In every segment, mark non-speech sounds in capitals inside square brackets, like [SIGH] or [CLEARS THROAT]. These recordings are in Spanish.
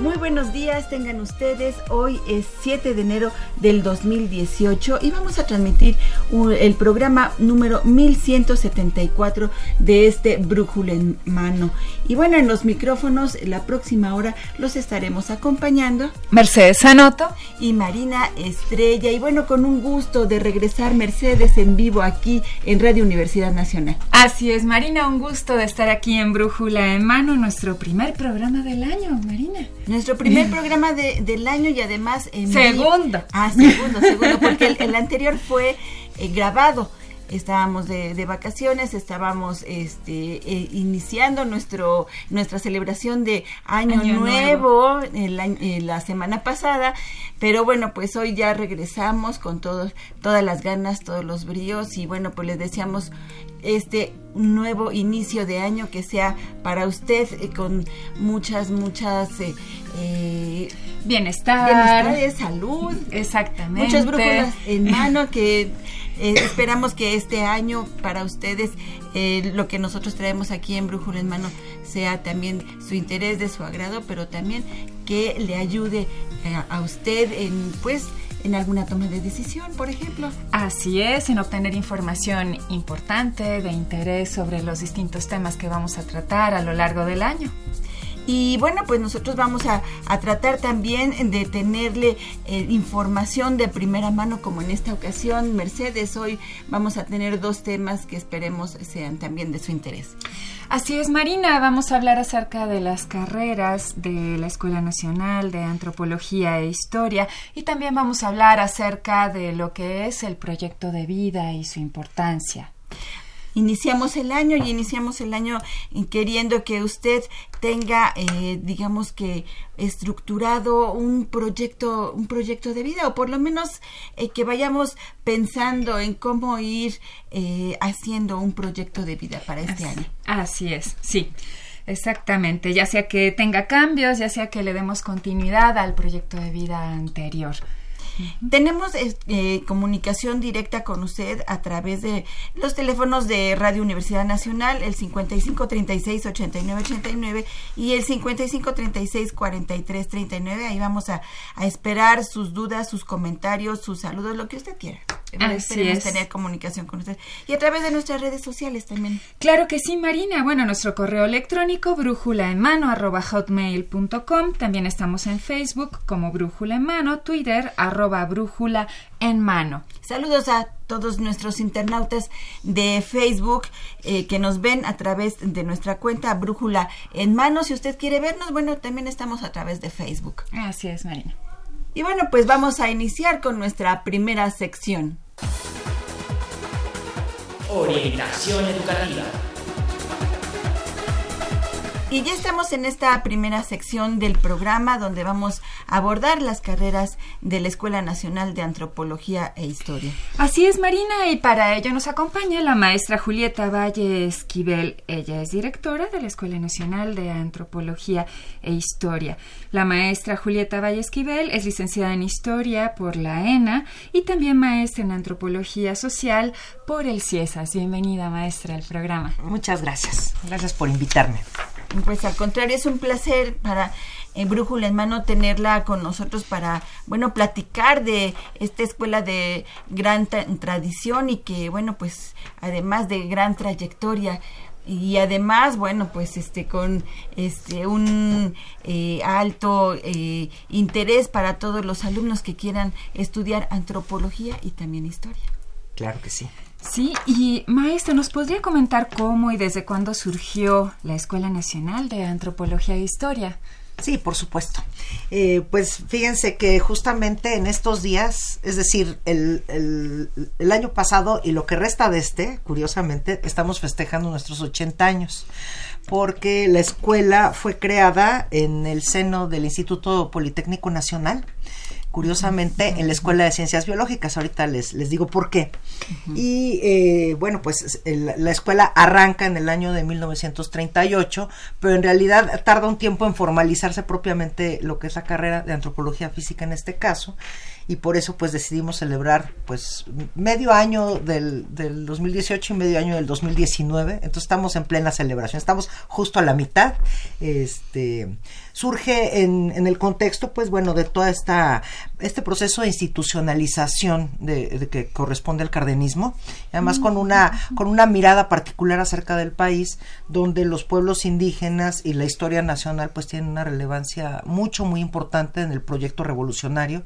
Muy buenos días, tengan ustedes. Hoy es 7 de enero del 2018 y vamos a transmitir el programa número 1174 de este Brújula en Mano. Y bueno, en los micrófonos, la próxima hora los estaremos acompañando. Mercedes Sanoto y Marina Estrella. Y bueno, con un gusto de regresar Mercedes en vivo aquí en Radio Universidad Nacional. Así es, Marina, un gusto de estar aquí en Brújula en Mano, nuestro primer programa del año, Marina. Nuestro primer programa del año y además... En segundo. Ah, segundo, segundo, porque el, anterior fue eh, grabado. Estábamos de, vacaciones, estábamos este, eh, iniciando nuestro, nuestra celebración de Año, Nuevo, eh, la semana pasada, pero bueno, pues hoy ya regresamos con todos, todas las ganas, todos los bríos y bueno, pues les deseamos este nuevo inicio de año que sea para usted eh, con muchas, muchas... Eh, eh bienestar, bienestar, salud, exactamente, muchas brújulas en mano que eh, esperamos que este año para ustedes lo que nosotros traemos aquí en Brújula en Mano sea también su interés de su agrado, pero también que le ayude a usted en pues en alguna toma de decisión, por ejemplo. Así es, en obtener información importante, de interés sobre los distintos temas que vamos a tratar a lo largo del año. Y bueno, pues nosotros vamos a, tratar también de tenerle eh, información de primera mano, como en esta ocasión, Mercedes. Hoy vamos a tener dos temas que esperemos sean también de su interés. Así es, Marina. Vamos a hablar acerca de las carreras de la Escuela Nacional de Antropología e Historia y también vamos a hablar acerca de lo que es el proyecto de vida y su importancia iniciamos el año y iniciamos el año queriendo que usted tenga, eh, digamos que estructurado un proyecto, un proyecto de vida o por lo menos eh, que vayamos pensando en cómo ir eh, haciendo un proyecto de vida para este año. Así es, sí. Exactamente, ya sea que tenga cambios, ya sea que le demos continuidad al proyecto de vida anterior. Tenemos eh, comunicación directa con usted a través de los teléfonos de Radio Universidad Nacional, el 55 36 89 89 y el 55 36 43 39. Ahí vamos a, a esperar sus dudas, sus comentarios, sus saludos, lo que usted quiera. Así es. tener comunicación con usted. Y a través de nuestras redes sociales también. Claro que sí, Marina. Bueno, nuestro correo electrónico brújula en mano arroba hotmail.com. También estamos en Facebook como brújula en mano, Twitter arroba brújula en mano. Saludos a todos nuestros internautas de Facebook eh, que nos ven a través de nuestra cuenta Brújula en Mano. Si usted quiere vernos, bueno, también estamos a través de Facebook. Así es, Marina. Y bueno, pues vamos a iniciar con nuestra primera sección. Orientación educativa. Y ya estamos en esta primera sección del programa donde vamos a abordar las carreras de la Escuela Nacional de Antropología e Historia. Así es, Marina, y para ello nos acompaña la maestra Julieta Valle Esquivel. Ella es directora de la Escuela Nacional de Antropología e Historia. La maestra Julieta Valle Esquivel es licenciada en Historia por la ENA y también maestra en Antropología Social por el CIESAS. Bienvenida, maestra, al programa. Muchas gracias. Gracias por invitarme. Pues al contrario, es un placer para eh, Brújula en Mano tenerla con nosotros para, bueno, platicar de esta escuela de gran tradición y que, bueno, pues además de gran trayectoria y además bueno pues este con este un eh, alto eh, interés para todos los alumnos que quieran estudiar antropología y también historia. Claro que sí Sí, y maestro, ¿nos podría comentar cómo y desde cuándo surgió la Escuela Nacional de Antropología e Historia? Sí, por supuesto. Eh, pues fíjense que justamente en estos días, es decir, el, el, el, año pasado y lo que resta de este, curiosamente, estamos festejando nuestros 80 años, porque la escuela fue creada en el seno del Instituto Politécnico Nacional curiosamente en la Escuela de Ciencias Biológicas. Ahorita les, les digo por qué. Y eh, bueno, pues el, la escuela arranca en el año de 1938, pero en realidad tarda un tiempo en formalizarse propiamente lo que es la carrera de antropología física en este caso y por eso pues decidimos celebrar pues medio año del, del 2018 y medio año del 2019 entonces estamos en plena celebración estamos justo a la mitad. Este surge en, en el contexto pues bueno de toda esta este proceso de institucionalización de, de que corresponde al cardenismo además con una con una mirada particular acerca del país donde los pueblos indígenas y la historia nacional pues tienen una relevancia mucho muy importante en el proyecto revolucionario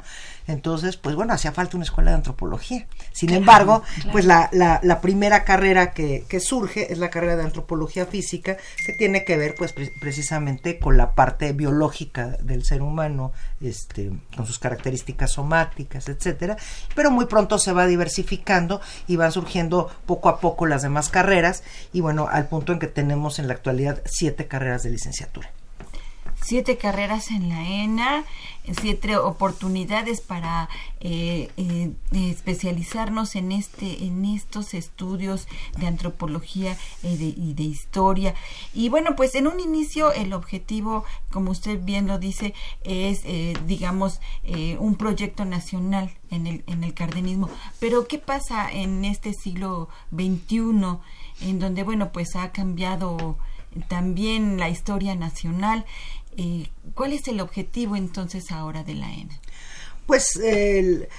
entonces, pues bueno, hacía falta una escuela de antropología. Sin claro, embargo, claro. pues la, la, la, primera carrera que, que, surge es la carrera de antropología física, que tiene que ver pues pre precisamente con la parte biológica del ser humano, este, con sus características somáticas, etcétera. Pero muy pronto se va diversificando y van surgiendo poco a poco las demás carreras, y bueno, al punto en que tenemos en la actualidad siete carreras de licenciatura siete carreras en la ENA, siete oportunidades para eh, eh, especializarnos en este, en estos estudios de antropología eh, y de historia. Y bueno, pues en un inicio el objetivo, como usted bien lo dice, es, eh, digamos, un proyecto nacional en el, en el cardenismo. Pero ¿qué pasa en este siglo XXI, en donde, bueno, pues ha cambiado también la historia nacional? Eh, ¿Cuál es el objetivo entonces ahora de la ENA? Pues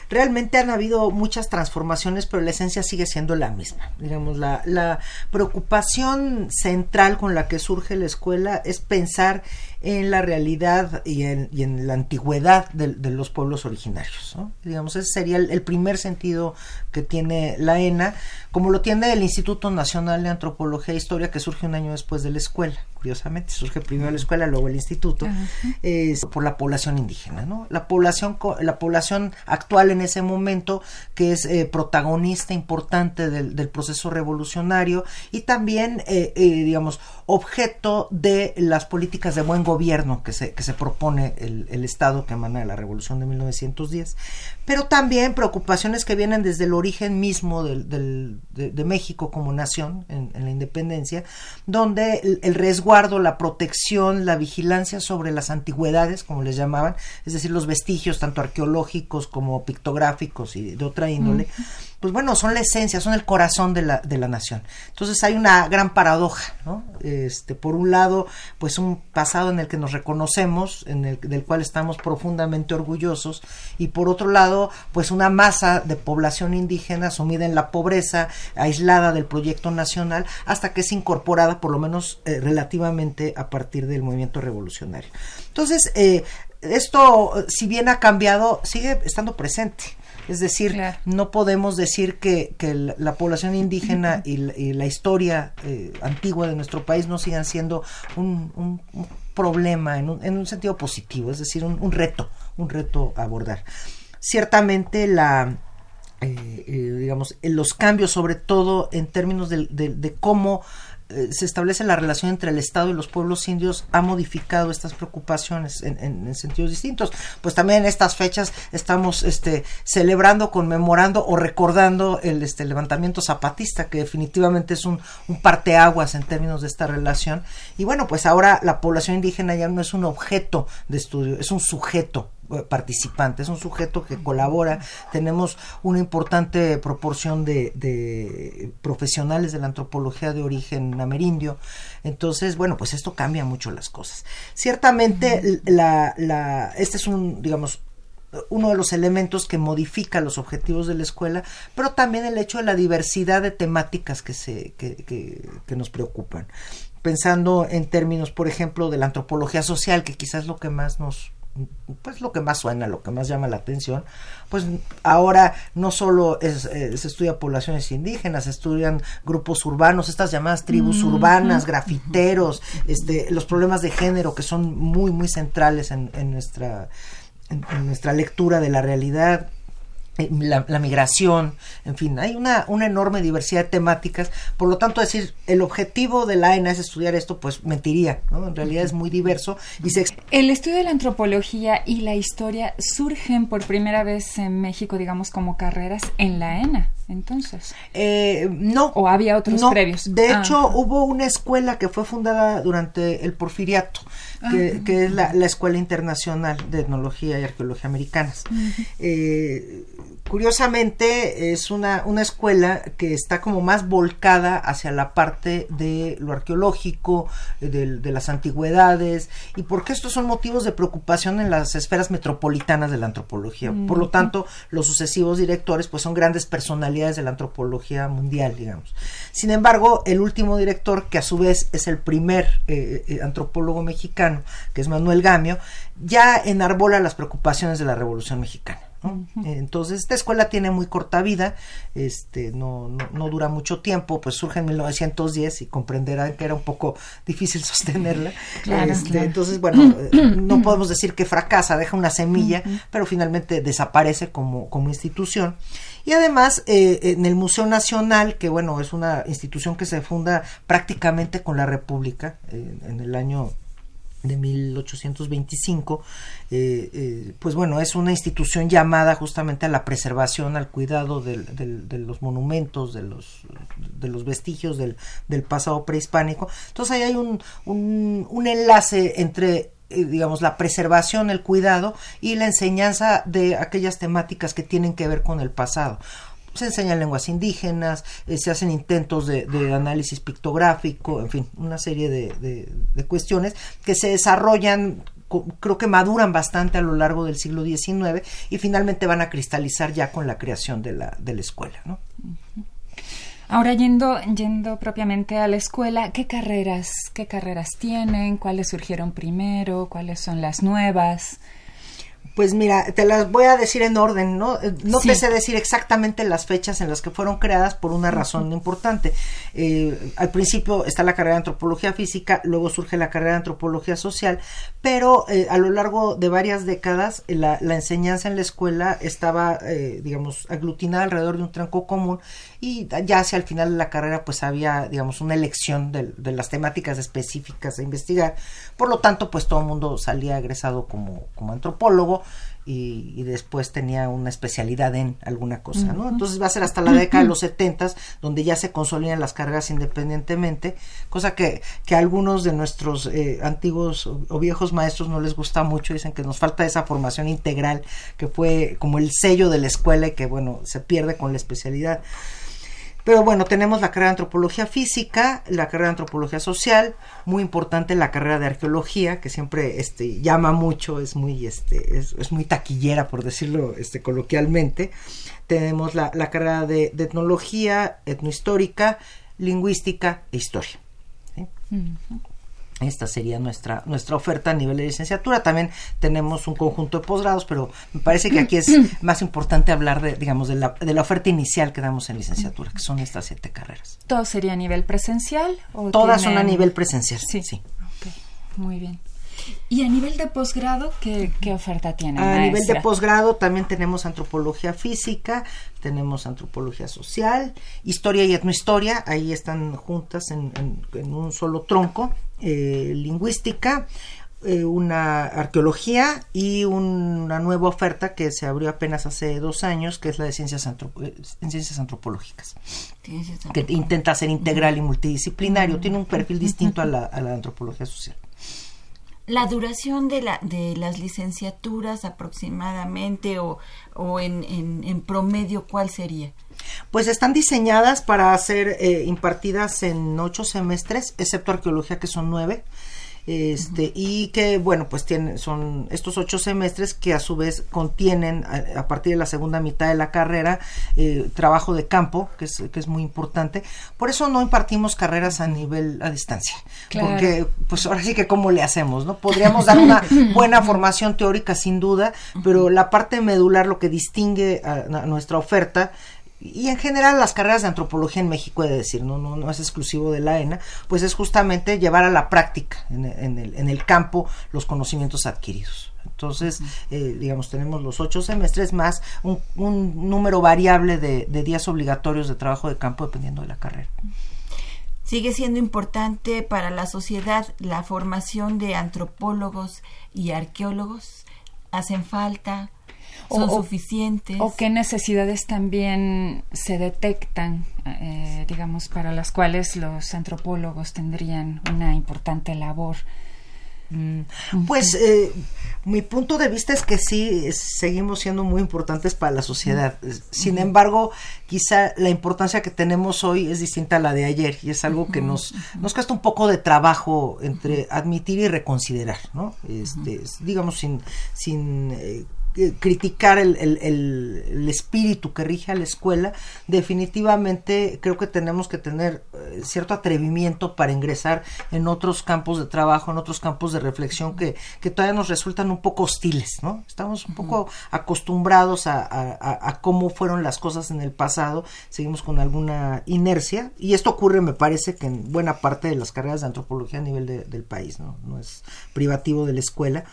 realmente han habido muchas transformaciones, pero la esencia sigue siendo la misma. Digamos, la, la preocupación central con la que surge la escuela es pensar en la realidad y en, y en la antigüedad de, de, los pueblos originarios. ¿no? Digamos, ese sería el, el, primer sentido que tiene la ENA, como lo tiene el Instituto Nacional de Antropología e Historia, que surge un año después de la escuela. Curiosamente, surge primero la escuela, luego el instituto, eh, por la población indígena. ¿no? La, población, la población actual en ese momento, que es eh, protagonista importante del, del, proceso revolucionario y también, eh, digamos, objeto de las políticas de buen gobierno que se, que se propone el, el, Estado que emana de la Revolución de 1910, pero también preocupaciones que vienen desde el origen mismo de, de, México como nación en, la independencia, donde el, resguardo, la protección, la vigilancia sobre las antigüedades, como les llamaban, es decir, los vestigios tanto arqueológicos como pictográficos y de otra índole, pues bueno, son la esencia, son el corazón de la, de la nación. Entonces hay una gran paradoja, ¿no? Este, por un lado, pues un pasado en el que nos reconocemos, en el del cual estamos profundamente orgullosos, y por otro lado, pues una masa de población indígena sumida en la pobreza, aislada del proyecto nacional, hasta que es incorporada, por lo menos eh, relativamente, a partir del movimiento revolucionario. Entonces, eh, esto, si bien ha cambiado, sigue estando presente. Es decir, claro. no podemos decir que, que la, la, población indígena [LAUGHS] y la, y la historia eh, antigua de nuestro país no sigan siendo un, un, un problema en un, en un, sentido positivo, es decir, un, reto, un reto a abordar. Ciertamente la, eh, eh, digamos, los cambios, sobre todo en términos de, de, de cómo se establece la relación entre el Estado y los pueblos indios ha modificado estas preocupaciones en, en, en, sentidos distintos. Pues también en estas fechas estamos este, celebrando, conmemorando o recordando el este, levantamiento zapatista, que definitivamente es un, un parteaguas en términos de esta relación. Y bueno, pues ahora la población indígena ya no es un objeto de estudio, es un sujeto participante, es un sujeto que colabora, tenemos una importante proporción de, de, profesionales de la antropología de origen amerindio, entonces, bueno, pues esto cambia mucho las cosas. Ciertamente, la, la, este es un, digamos, uno de los elementos que modifica los objetivos de la escuela, pero también el hecho de la diversidad de temáticas que, se, que, que, que nos preocupan. Pensando en términos, por ejemplo, de la antropología social, que quizás es lo que más nos pues lo que más suena, lo que más llama la atención, pues ahora no solo es, eh, se estudia poblaciones indígenas, se estudian grupos urbanos, estas llamadas tribus urbanas, grafiteros, este, los problemas de género que son muy, muy centrales en, en nuestra, en, en nuestra lectura de la realidad la, la, migración, en fin, hay una, una enorme diversidad de temáticas, por lo tanto decir el objetivo de la AENA es estudiar esto, pues mentiría, ¿no? En realidad es muy diverso y se... El estudio de la antropología y la historia surgen por primera vez en México, digamos, como carreras en la AENA, entonces. Eh, no. ¿O había otros no, previos? De hecho, ah. hubo una escuela que fue fundada durante el porfiriato, que, ah. que es la, la, Escuela Internacional de Etnología y Arqueología Americanas. Eh, curiosamente es una, una escuela que está como más volcada hacia la parte de lo arqueológico, de, de, las antigüedades, y porque estos son motivos de preocupación en las esferas metropolitanas de la antropología. Mm -hmm. Por lo tanto, los sucesivos directores pues son grandes personalidades de la antropología mundial, digamos. Sin embargo, el último director, que a su vez es el primer eh, eh, antropólogo mexicano, que es Manuel Gamio, ya enarbola las preocupaciones de la Revolución Mexicana. ¿No? Entonces, esta escuela tiene muy corta vida, este, no, no, no, dura mucho tiempo, pues surge en 1910 y comprenderán que era un poco difícil [LAUGHS] sostenerla. Claro, este, claro. Entonces, [CLEARS THROAT] bueno, no podemos decir que fracasa, deja una semilla, uh -huh. pero finalmente desaparece como, como institución. Y además, eh, en el Museo Nacional, que bueno, es una institución que se funda prácticamente con la República eh, en el año de 1825, eh, eh, pues bueno, es una institución llamada justamente a la preservación, al cuidado del, del, de los monumentos, de los, de los vestigios del, del pasado prehispánico. Entonces ahí hay un, un, un enlace entre eh, digamos, la preservación, el cuidado y la enseñanza de aquellas temáticas que tienen que ver con el pasado se enseñan lenguas indígenas, eh, se hacen intentos de, análisis pictográfico, en fin, una serie de, de, de, cuestiones que se desarrollan, creo que maduran bastante a lo largo del siglo XIX y finalmente van a cristalizar ya con la creación de la, de la escuela. ¿no? Ahora yendo, yendo propiamente a la escuela, ¿qué carreras, qué carreras tienen? ¿Cuáles surgieron primero? ¿Cuáles son las nuevas? Pues mira, te las voy a decir en orden, ¿no? No sí. te sé decir exactamente las fechas en las que fueron creadas por una razón uh -huh. importante. Eh, al principio está la carrera de antropología física, luego surge la carrera de antropología social, pero eh, a lo largo de varias décadas la, la enseñanza en la escuela estaba, eh, digamos, aglutinada alrededor de un tronco común y ya hacia el final de la carrera pues había, digamos, una elección de, de las temáticas específicas a investigar. Por lo tanto, pues todo el mundo salía egresado como, como antropólogo y, y, después tenía una especialidad en alguna cosa, ¿no? Entonces va a ser hasta la década de los setentas donde ya se consolidan las cargas independientemente, cosa que, que a algunos de nuestros eh, antiguos o viejos maestros no les gusta mucho, dicen que nos falta esa formación integral que fue como el sello de la escuela y que, bueno, se pierde con la especialidad. Pero bueno, tenemos la carrera de antropología física, la carrera de antropología social, muy importante la carrera de arqueología, que siempre este, llama mucho, es muy, este, es, es muy taquillera, por decirlo este, coloquialmente. Tenemos la, la carrera de, etnología, etnohistórica, lingüística e historia. ¿sí? Esta sería nuestra, nuestra oferta a nivel de licenciatura. También tenemos un conjunto de posgrados, pero me parece que aquí es [CLEARS THROAT] más importante hablar de, digamos, de la, de la oferta inicial que damos en licenciatura, que son estas siete carreras. ¿Todo sería a nivel presencial? O Todas tienen... son a nivel presencial, sí. sí. Okay. Muy bien. ¿Y a nivel de posgrado qué, qué oferta tiene? A maestra? nivel de posgrado también tenemos antropología física, tenemos antropología social, historia y etnohistoria, ahí están juntas en, en, en un solo tronco, eh, lingüística, eh, una arqueología y un, una nueva oferta que se abrió apenas hace dos años, que es la de ciencias, antrop en ciencias antropológicas, que intenta ser integral y multidisciplinario, tiene un perfil distinto a la, [LAUGHS] a la antropología social. La duración de, la, de las licenciaturas aproximadamente o, o en, en, en, promedio, ¿cuál sería? Pues están diseñadas para ser eh, impartidas en ocho semestres, excepto arqueología que son nueve. Este y que bueno pues tienen son estos ocho semestres que a su vez contienen a, partir de la segunda mitad de la carrera eh, trabajo de campo que es que es muy importante. Por eso no impartimos carreras a nivel a distancia porque pues ahora sí que cómo le hacemos no podríamos dar una [LAUGHS] buena formación teórica sin duda pero la parte medular lo que distingue a nuestra oferta y en general las carreras de antropología en México, he de decir, no, no, no es exclusivo de la ENA, pues es justamente llevar a la práctica en, el, en el, campo los conocimientos adquiridos. Entonces, eh, digamos, tenemos los ocho semestres más un, un número variable de, de, días obligatorios de trabajo de campo dependiendo de la carrera. Sigue siendo importante para la sociedad la formación de antropólogos y arqueólogos. ¿Hacen falta? Son suficientes. O qué necesidades también se detectan, eh, digamos, para las cuales los antropólogos tendrían una importante labor. Mm, pues eh, mi punto de vista es que sí, seguimos siendo muy importantes para la sociedad. Sin embargo, quizá la importancia que tenemos hoy es distinta a la de ayer y es algo que nos, nos cuesta un poco de trabajo entre admitir y reconsiderar, ¿no? Este, digamos, sin, sin eh, eh, criticar el, el, espíritu que rige a la escuela, definitivamente creo que tenemos que tener eh, cierto atrevimiento para ingresar en otros campos de trabajo, en otros campos de reflexión que, que todavía nos resultan un poco hostiles, ¿no? Estamos un poco acostumbrados a, a, cómo fueron las cosas en el pasado, seguimos con alguna inercia y esto ocurre, me parece, que en buena parte de las carreras de antropología a nivel del país, ¿no? No es privativo de la escuela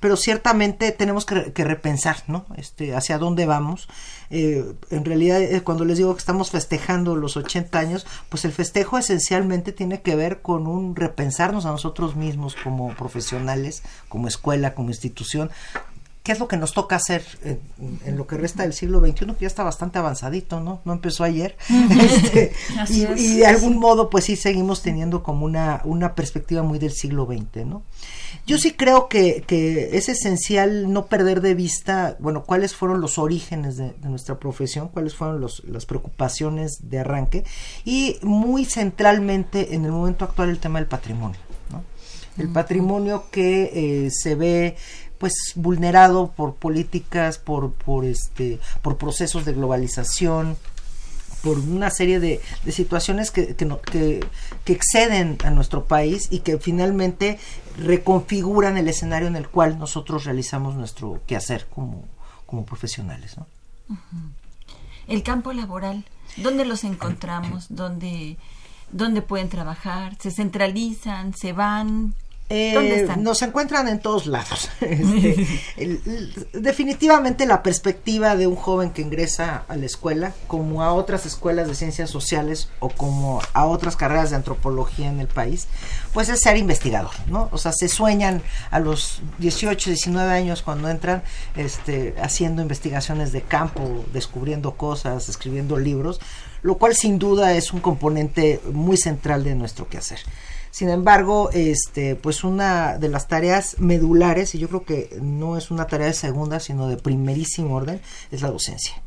pero ciertamente tenemos que, que repensar, ¿no? Este, hacia dónde vamos. Eh, en realidad, eh, cuando les digo que estamos festejando los 80 años, pues el festejo esencialmente tiene que ver con un repensarnos a nosotros mismos como profesionales, como escuela, como institución, ¿Qué es lo que nos toca hacer en, lo que resta del siglo XXI? Que ya está bastante avanzadito, ¿no? No empezó ayer. [LAUGHS] este, [LAUGHS] y, y, de algún modo, pues sí, seguimos teniendo como una, una perspectiva muy del siglo XX, ¿no? Yo sí creo que, que es esencial no perder de vista, bueno, cuáles fueron los orígenes de, nuestra profesión, cuáles fueron los, las preocupaciones de arranque y muy centralmente en el momento actual el tema del patrimonio. El patrimonio que eh, se ve pues vulnerado por políticas, por, por este, por procesos de globalización, por una serie de, de situaciones que, que, que, exceden a nuestro país y que finalmente reconfiguran el escenario en el cual nosotros realizamos nuestro quehacer como, como profesionales. ¿no? El campo laboral, ¿dónde los encontramos? ¿Dónde, ¿Dónde pueden trabajar? ¿Se centralizan? ¿Se van? Eh, nos encuentran en todos lados. [LAUGHS] Este, definitivamente la perspectiva de un joven que ingresa a la escuela, como a otras escuelas de ciencias sociales o como a otras carreras de antropología en el país, pues es ser investigador, ¿no? O sea, se sueñan a los 18, 19 años cuando entran este, haciendo investigaciones de campo, descubriendo cosas, escribiendo libros, lo cual sin duda es un componente muy central de nuestro quehacer. Sin embargo, este, pues una de las tareas medulares, y yo creo que no es una tarea de segunda, sino de primerísimo orden, es la docencia.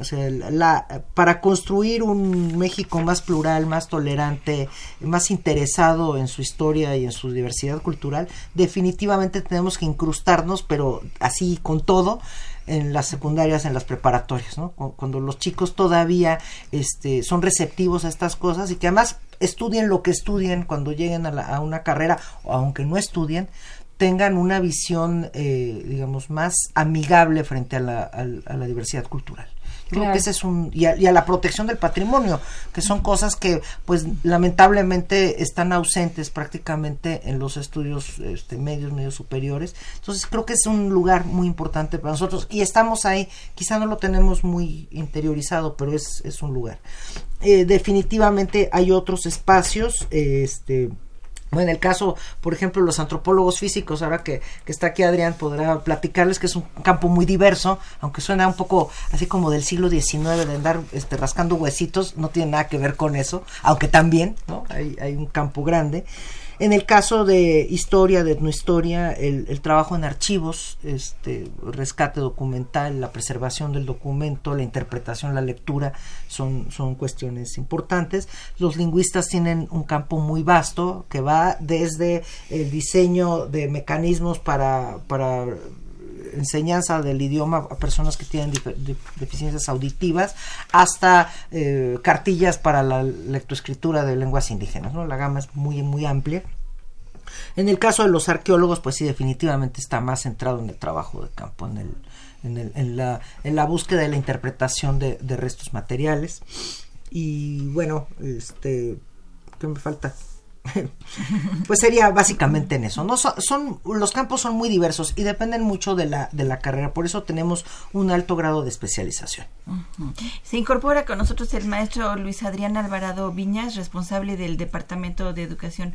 O sea, la, para construir un México más plural, más tolerante, más interesado en su historia y en su diversidad cultural, definitivamente tenemos que incrustarnos, pero así con todo, en las secundarias, en las preparatorias, ¿no? Cuando los chicos todavía este, son receptivos a estas cosas y que además estudien lo que estudien cuando lleguen a, una carrera, o aunque no estudien, tengan una visión, eh, digamos, más amigable frente a la, a, la diversidad cultural. Creo que ese es un y a, la protección del patrimonio, que son cosas que, pues, lamentablemente están ausentes prácticamente en los estudios este, medios, medios superiores. Entonces, creo que es un lugar muy importante para nosotros y estamos ahí. Quizá no lo tenemos muy interiorizado, pero es, es un lugar. Eh, definitivamente hay otros espacios, este en el caso, por ejemplo, los antropólogos físicos, ahora que, que, está aquí Adrián, podrá platicarles que es un campo muy diverso, aunque suena un poco así como del siglo XIX, de andar este, rascando huesitos, no tiene nada que ver con eso, aunque también, ¿no? Hay, hay un campo grande. En el caso de historia, de etnohistoria, el, el trabajo en archivos, este, rescate documental, la preservación del documento, la interpretación, la lectura, son, son cuestiones importantes. Los lingüistas tienen un campo muy vasto que va desde el diseño de mecanismos para, para enseñanza del idioma a personas que tienen deficiencias auditivas hasta eh, cartillas para la lectoescritura de lenguas indígenas. ¿no? La gama es muy, muy amplia. En el caso de los arqueólogos, pues sí, definitivamente está más centrado en el trabajo de campo, en, el, en, el, en, la, en la búsqueda y la interpretación de, de restos materiales. Y bueno, este, ¿qué me falta? Pues sería básicamente en eso, ¿no? Son, los campos son muy diversos y dependen mucho de la, de la carrera, por eso tenemos un alto grado de especialización. Se incorpora con nosotros el maestro Luis Adrián Alvarado Viñas, responsable del Departamento de Educación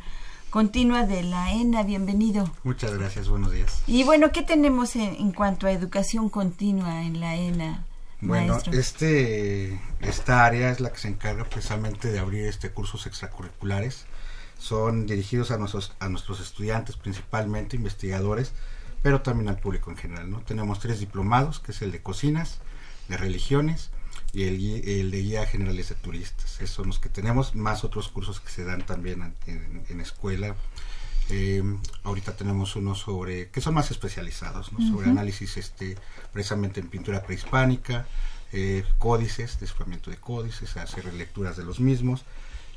Continua de la ENA. Bienvenido. Muchas gracias, buenos días. Y bueno, ¿qué tenemos en, cuanto a educación continua en la ENA? Bueno, este, esta área es la que se encarga precisamente de abrir este cursos extracurriculares son dirigidos a nuestros, a nuestros estudiantes, principalmente investigadores, pero también al público en general. ¿no? Tenemos tres diplomados, que es el de cocinas, de religiones y el, el de guía generales de turistas. Esos son los que tenemos, más otros cursos que se dan también en, escuela. Eh, ahorita tenemos unos sobre, que son más especializados, ¿no? sobre análisis este, precisamente en pintura prehispánica, eh, códices, descubrimiento de códices, hacer lecturas de los mismos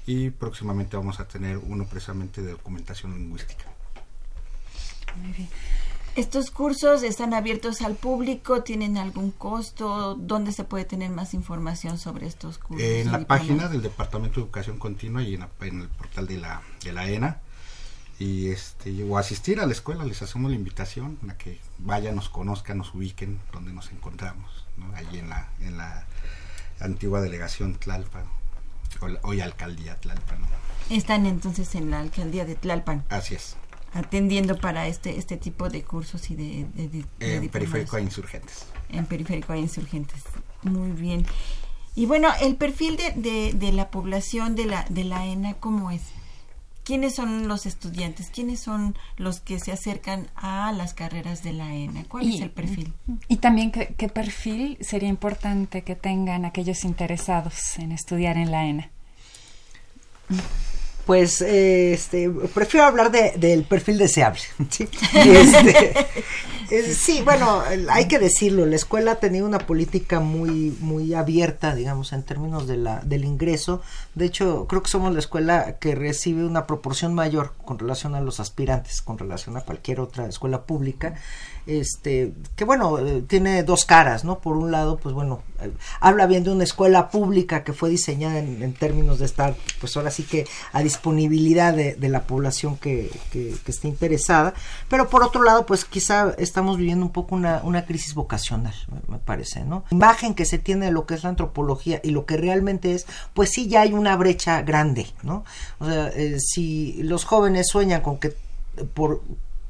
y próximamente vamos a tener uno precisamente de documentación lingüística. Muy bien. ¿Estos cursos están abiertos al público? ¿Tienen algún costo? ¿Dónde se puede tener más información sobre estos cursos? En la página del Departamento de Educación Continua y en, el portal de la, de la ENA. Y este, o asistir a la escuela, les hacemos la invitación a que vayan, nos conozcan, nos ubiquen donde nos encontramos, ¿no? allí en la, en la antigua delegación Tlalpan hoy alcaldía Tlalpan. Están entonces en la alcaldía de Tlalpan. Así es. Atendiendo para este este tipo de cursos y de... en periférico a insurgentes. En periférico a insurgentes. Muy bien. Y bueno, el perfil de, de, la población de la, de la ENA, ¿cómo es? ¿Quiénes son los estudiantes? ¿Quiénes son los que se acercan a las carreras de la ENA? ¿Cuál es el perfil? Y también, ¿qué, ¿qué, perfil sería importante que tengan aquellos interesados en estudiar en la ENA? Pues eh, este, prefiero hablar de, del perfil deseable. [LAUGHS] ¿sí? Este, [LAUGHS] sí, bueno, hay que decirlo, la escuela ha tenido una política muy, muy abierta, digamos, en términos de la, del ingreso. De hecho, creo que somos la escuela que recibe una proporción mayor con relación a los aspirantes, con relación a cualquier otra escuela pública este que bueno eh, tiene dos caras no por un lado pues bueno eh, habla bien de una escuela pública que fue diseñada en, términos de estar pues ahora sí que a disponibilidad de, la población que, que, esté interesada. Pero por otro lado pues quizá estamos viviendo un poco una, una crisis vocacional me, parece no imagen que se tiene de lo que es la antropología y lo que realmente es pues sí ya hay una brecha grande no o sea eh, si los jóvenes sueñan con que por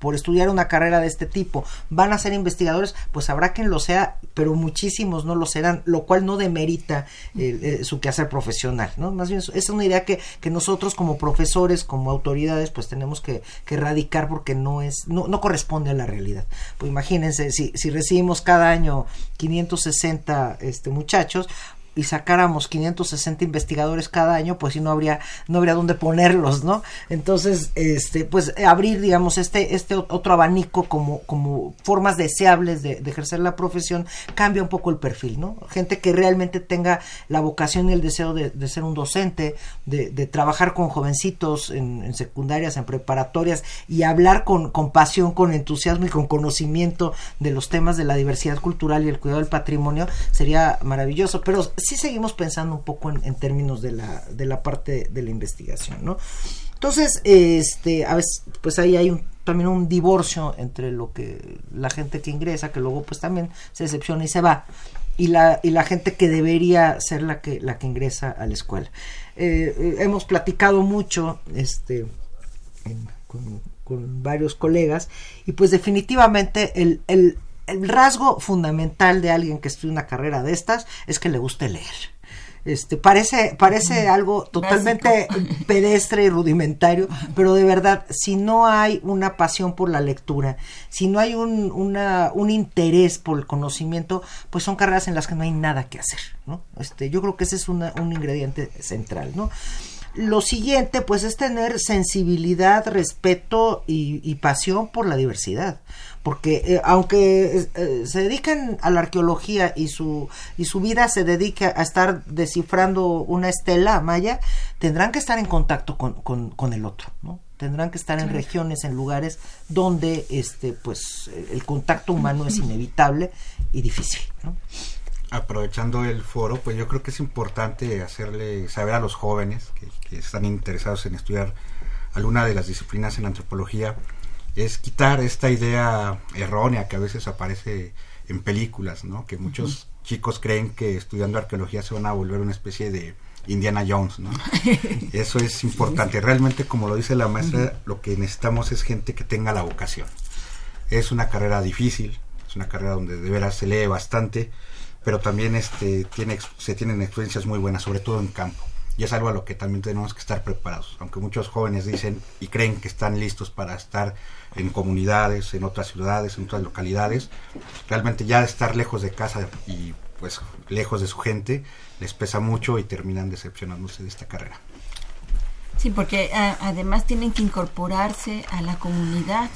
por estudiar una carrera de este tipo van a ser investigadores, pues habrá quien lo sea, pero muchísimos no lo serán, lo cual no demerita eh, eh, su quehacer profesional, ¿no? Más bien es una idea que, que nosotros como profesores, como autoridades, pues tenemos que, que erradicar porque no es, no, no corresponde a la realidad. Pues imagínense, si, si recibimos cada año 560 este, muchachos, y sacáramos 560 investigadores cada año, pues sí no habría no habría dónde ponerlos, ¿no? Entonces, este pues abrir digamos este este otro abanico como como formas deseables de, ejercer la profesión cambia un poco el perfil, ¿no? Gente que realmente tenga la vocación y el deseo de, ser un docente, de, trabajar con jovencitos en, en, secundarias, en preparatorias y hablar con, con pasión, con entusiasmo y con conocimiento de los temas de la diversidad cultural y el cuidado del patrimonio sería maravilloso, pero sí seguimos pensando un poco en, términos de la, de la parte de la investigación, ¿no? Entonces, este, a veces, pues ahí hay un, también un divorcio entre lo que la gente que ingresa, que luego pues también se decepciona y se va, y la, y la gente que debería ser la que, la que ingresa a la escuela. Eh, eh, hemos platicado mucho, este, con, varios colegas, y pues definitivamente el, el rasgo fundamental de alguien que estudia una carrera de estas es que le guste leer. Este, parece, parece algo totalmente [LAUGHS] pedestre y rudimentario, pero de verdad, si no hay una pasión por la lectura, si no hay un, una, un interés por el conocimiento, pues son carreras en las que no hay nada que hacer, ¿no? Este, yo creo que ese es una, un ingrediente central, ¿no? Lo siguiente, pues, es tener sensibilidad, respeto y, y pasión por la diversidad porque eh, aunque eh, se dedican a la arqueología y su y su vida se dedica a estar descifrando una estela maya, tendrán que estar en contacto con, con, con el otro, ¿no? Tendrán que estar en regiones, en lugares donde este pues el contacto humano es inevitable y difícil, ¿no? Aprovechando el foro, pues yo creo que es importante hacerle saber a los jóvenes que, que, están interesados en estudiar alguna de las disciplinas en antropología, es quitar esta idea errónea que a veces aparece en películas, ¿no? Que muchos uh -huh. chicos creen que estudiando arqueología se van a volver una especie de Indiana Jones, ¿no? [LAUGHS] Eso es importante. Realmente, como lo dice la maestra, uh -huh. lo que necesitamos es gente que tenga la vocación. Es una carrera difícil, es una carrera donde de veras se lee bastante, pero también este, tiene, se tienen experiencias muy buenas, sobre todo en campo. Y es algo a lo que también tenemos que estar preparados. Aunque muchos jóvenes dicen y creen que están listos para estar en comunidades, en otras ciudades, en otras localidades, realmente ya estar lejos de casa y pues lejos de su gente les pesa mucho y terminan decepcionándose de esta carrera. Sí, porque a, además tienen que incorporarse a la comunidad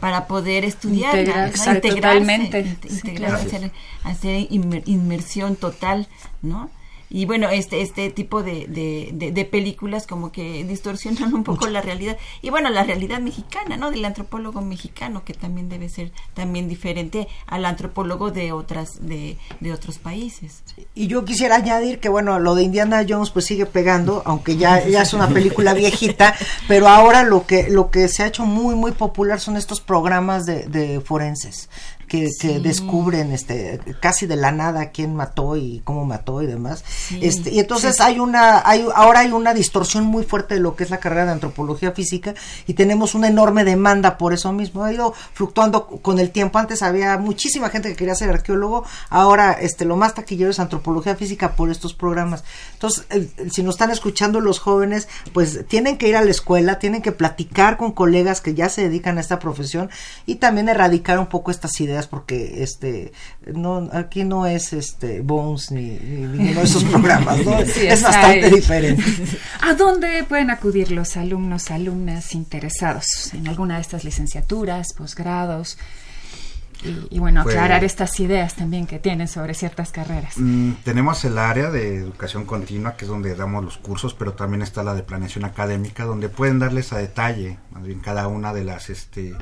para poder estudiar, integrarse, ¿no? integrarse, totalmente. integrarse sí, hacer, hacer inmersión total, ¿no? Y bueno este este tipo de, de, de, de, películas como que distorsionan un poco la realidad. Y bueno la realidad mexicana no del antropólogo mexicano que también debe ser también diferente al antropólogo de otras de, de otros países. Y yo quisiera añadir que bueno lo de Indiana Jones pues sigue pegando aunque ya ya es una película [LAUGHS] viejita pero ahora lo que lo que se ha hecho muy muy popular son estos programas de, de forenses que, sí. que, descubren este casi de la nada quién mató y cómo mató y demás sí. este y entonces sí. hay una hay ahora hay una distorsión muy fuerte de lo que es la carrera de antropología física y tenemos una enorme demanda por eso mismo ha ido fluctuando con el tiempo antes había muchísima gente que quería ser arqueólogo ahora este lo más taquillero es antropología física por estos programas entonces si nos están escuchando los jóvenes pues tienen que ir a la escuela tienen que platicar con colegas que ya se dedican a esta profesión y también erradicar un poco estas ideas porque este no aquí no es este Bones ni, ni ninguno de esos programas ¿no? [LAUGHS] sí, es bastante ahí. diferente [LAUGHS] ¿a dónde pueden acudir los alumnos alumnas interesados en alguna de estas licenciaturas posgrados y, y, bueno, pues, aclarar estas ideas también que tienen sobre ciertas carreras. Mmm, tenemos el área de educación continua, que es donde damos los cursos, pero también está la de planeación académica, donde pueden darles a detalle, más bien cada una de las este,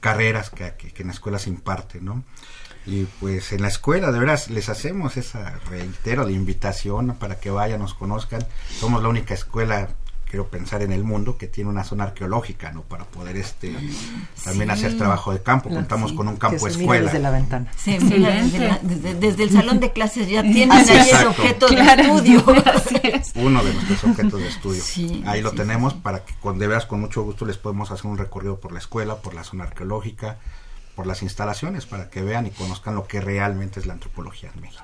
carreras que, que, en la escuela se imparte, ¿no? Y pues en la escuela, de veras, les hacemos esa, reitero, la invitación para que vayan, nos conozcan. Somos la única escuela quiero pensar en el mundo que tiene una zona arqueológica no para poder este también sí. hacer trabajo de campo contamos sí. con un campo que se escuela. desde la ventana. Sí, mira, desde, la, desde, desde, el salón de clases ya tienen ahí el objeto claro. de estudio [LAUGHS] uno de nuestros objetos de estudio. Ahí lo tenemos para que con de veras con mucho gusto les podemos hacer un recorrido por la escuela por la zona arqueológica por las instalaciones para que vean y conozcan lo que realmente es la antropología en México.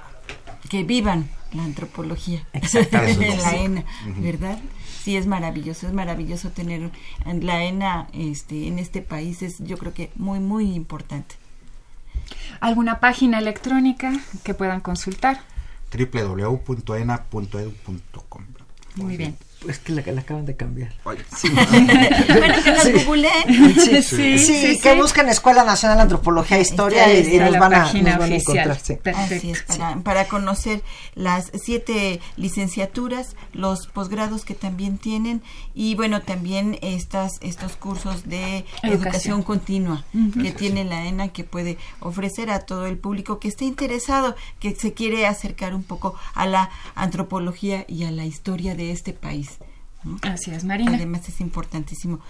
Que vivan la antropología. [LAUGHS] En la ENA, uh -huh. Sí es maravilloso, es maravilloso tener la ENA este, en este país, es yo creo que muy, muy importante. ¿Alguna página electrónica que puedan consultar? www.ena.edu.com Muy bien. Es que la, la acaban de cambiar. Sí. [LAUGHS] bueno, que nos googleen. Sí, sí, sí, que busquen Escuela Nacional de Antropología e Historia y, y, nos, van a, nos, van a, encontrar. Sí. Así es, para, para, conocer las siete licenciaturas, los posgrados que también tienen y bueno, también estas estos cursos de educación, educación continua uh -huh. que tiene la ENA que puede ofrecer a todo el público que esté interesado, que se quiere acercar un poco a la antropología y a la historia de este país. ¿No? Así es, Marina. Además es importantísimo.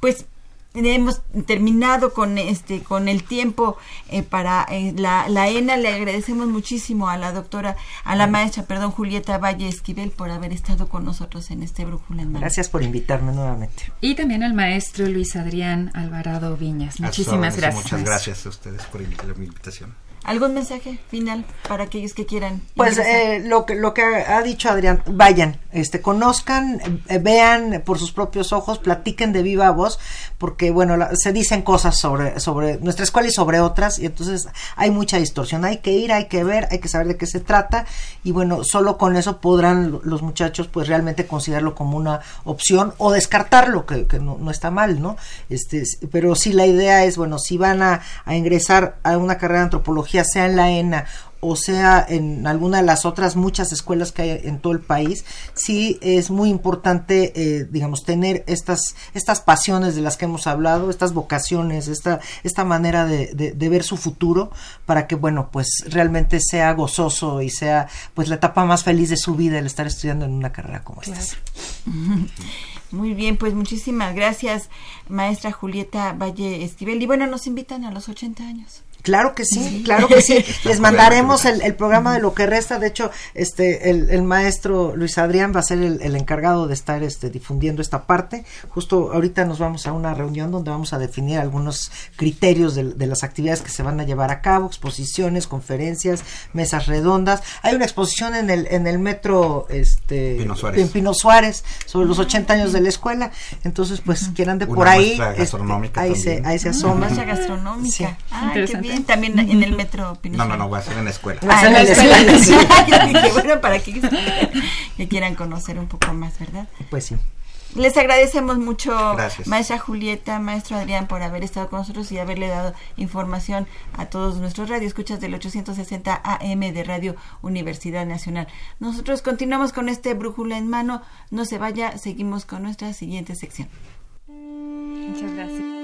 Pues hemos terminado con este con el tiempo eh, para eh, la, la, ENA le agradecemos muchísimo a la doctora a la maestra perdón Julieta Valle Esquivel por haber estado con nosotros en este brújula en gracias por invitarme nuevamente y también al maestro Luis Adrián Alvarado Viñas muchísimas gracias muchas gracias a ustedes por la invitación ¿Algún mensaje final para aquellos que quieran? Pues eh, lo que lo que ha, dicho Adrián, vayan, este, conozcan, eh, vean por sus propios ojos, platiquen de viva voz, porque bueno, se dicen cosas sobre sobre nuestra escuela y sobre otras, y entonces hay mucha distorsión. Hay que ir, hay que ver, hay que saber de qué se trata, y bueno, solo con eso podrán los muchachos pues realmente considerarlo como una opción o descartarlo, que, que no, está mal, ¿no? Este, pero sí la idea es, bueno, si van a, a ingresar a una carrera de antropología, sea en la ENA o sea en alguna de las otras muchas escuelas que hay en todo el país, sí es muy importante, eh, digamos, tener estas, estas pasiones de las que hemos hablado, estas vocaciones, esta, esta manera de, de, ver su futuro para que, bueno, pues realmente sea gozoso y sea pues la etapa más feliz de su vida el estar estudiando en una carrera como esta. [LAUGHS] Muy bien, pues muchísimas gracias, maestra Julieta Valle Esquivel. Y bueno, nos invitan a los 80 años. Claro que sí, claro que sí. [LAUGHS] Les mandaremos el, programa de lo que resta. De hecho, este, el, maestro Luis Adrián va a ser el, encargado de estar este, difundiendo esta parte. Justo ahorita nos vamos a una reunión donde vamos a definir algunos criterios de, las actividades que se van a llevar a cabo, exposiciones, conferencias, mesas redondas. Hay una exposición en el, en el metro este, en Pino Suárez sobre los 80 años de la escuela. Entonces, pues, quieran de por ahí. Este, ahí, se, ahí se asoma. gastronómica. Sí también en el metro No, no, no, voy a hacer en la escuela. Ah, en la escuela. [LAUGHS] bueno, para que, [LAUGHS] que quieran conocer un poco más, ¿verdad? Pues sí. Les agradecemos mucho, maestra Julieta, maestro Adrián, por haber estado con nosotros y haberle dado información a todos nuestros radioescuchas del 860 AM de Radio Universidad Nacional. Nosotros continuamos con este brújula en mano. No se vaya, seguimos con nuestra siguiente sección. Muchas gracias.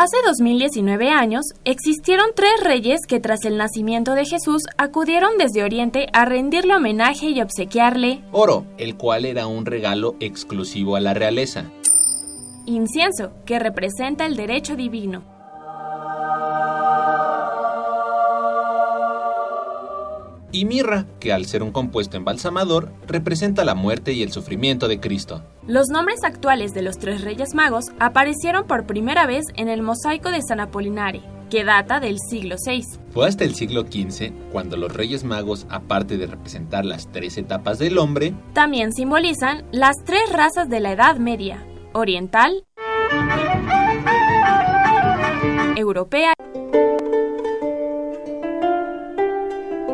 Hace 2019 años existieron tres reyes que tras el nacimiento de Jesús acudieron desde Oriente a rendirle homenaje y obsequiarle oro, el cual era un regalo exclusivo a la realeza, incienso, que representa el derecho divino, y mirra, que al ser un compuesto embalsamador, representa la muerte y el sufrimiento de Cristo. Los nombres actuales de los tres reyes magos aparecieron por primera vez en el mosaico de San Apolinare, que data del siglo VI. Fue hasta el siglo XV cuando los reyes magos, aparte de representar las tres etapas del hombre, también simbolizan las tres razas de la Edad Media, oriental, europea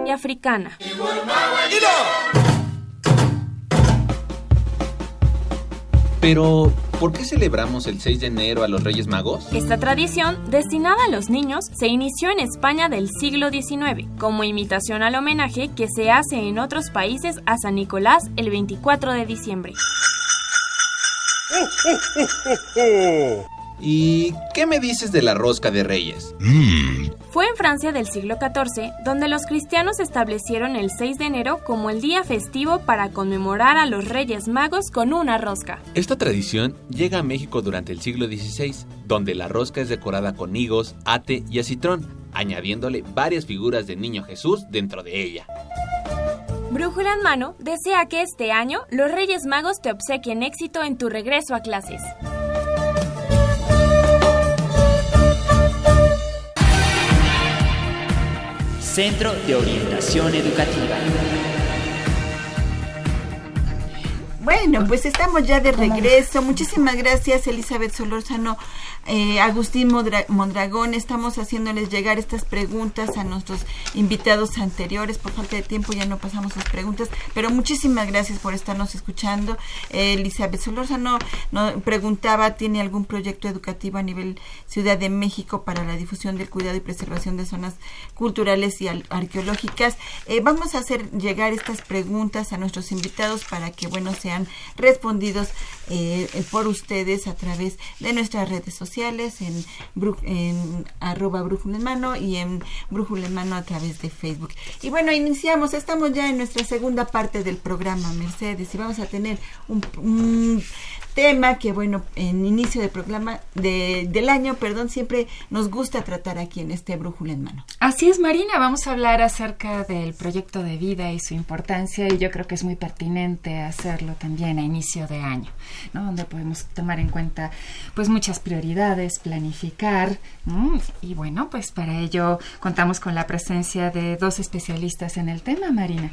y africana. Pero, ¿por qué celebramos el 6 de enero a los Reyes Magos? Esta tradición, destinada a los niños, se inició en España del siglo XIX, como imitación al homenaje que se hace en otros países a San Nicolás el 24 de diciembre. ¿Y qué me dices de la rosca de reyes? Mm. Fue en Francia del siglo XIV donde los cristianos establecieron el 6 de enero como el día festivo para conmemorar a los reyes magos con una rosca. Esta tradición llega a México durante el siglo XVI, donde la rosca es decorada con higos, ate y acitrón, añadiéndole varias figuras del niño Jesús dentro de ella. Brújula en mano desea que este año los Reyes Magos te obsequien éxito en tu regreso a clases. Centro de Orientación Educativa. Bueno, pues estamos ya de regreso. Muchísimas gracias, Elizabeth Solórzano eh, Agustín Mondragón, estamos haciéndoles llegar estas preguntas a nuestros invitados anteriores. Por falta de tiempo ya no pasamos las preguntas, pero muchísimas gracias por estarnos escuchando. Eh, Elizabeth Solórzano no, preguntaba, ¿tiene algún proyecto educativo a nivel Ciudad de México para la difusión del cuidado y preservación de zonas culturales y arqueológicas? Eh, vamos a hacer llegar estas preguntas a nuestros invitados para que, bueno, sean respondidos eh, por ustedes a través de nuestras redes sociales en, en arroba brújula y en brújula a través de Facebook. Y bueno, iniciamos, estamos ya en nuestra segunda parte del programa, Mercedes, y vamos a tener un, tema que bueno en inicio de programa de, del año perdón siempre nos gusta tratar aquí en este brújula en mano. Así es Marina vamos a hablar acerca del proyecto de vida y su importancia y yo creo que es muy pertinente hacerlo también a inicio de año ¿no? donde podemos tomar en cuenta pues muchas prioridades planificar y bueno pues para ello contamos con la presencia de dos especialistas en el tema Marina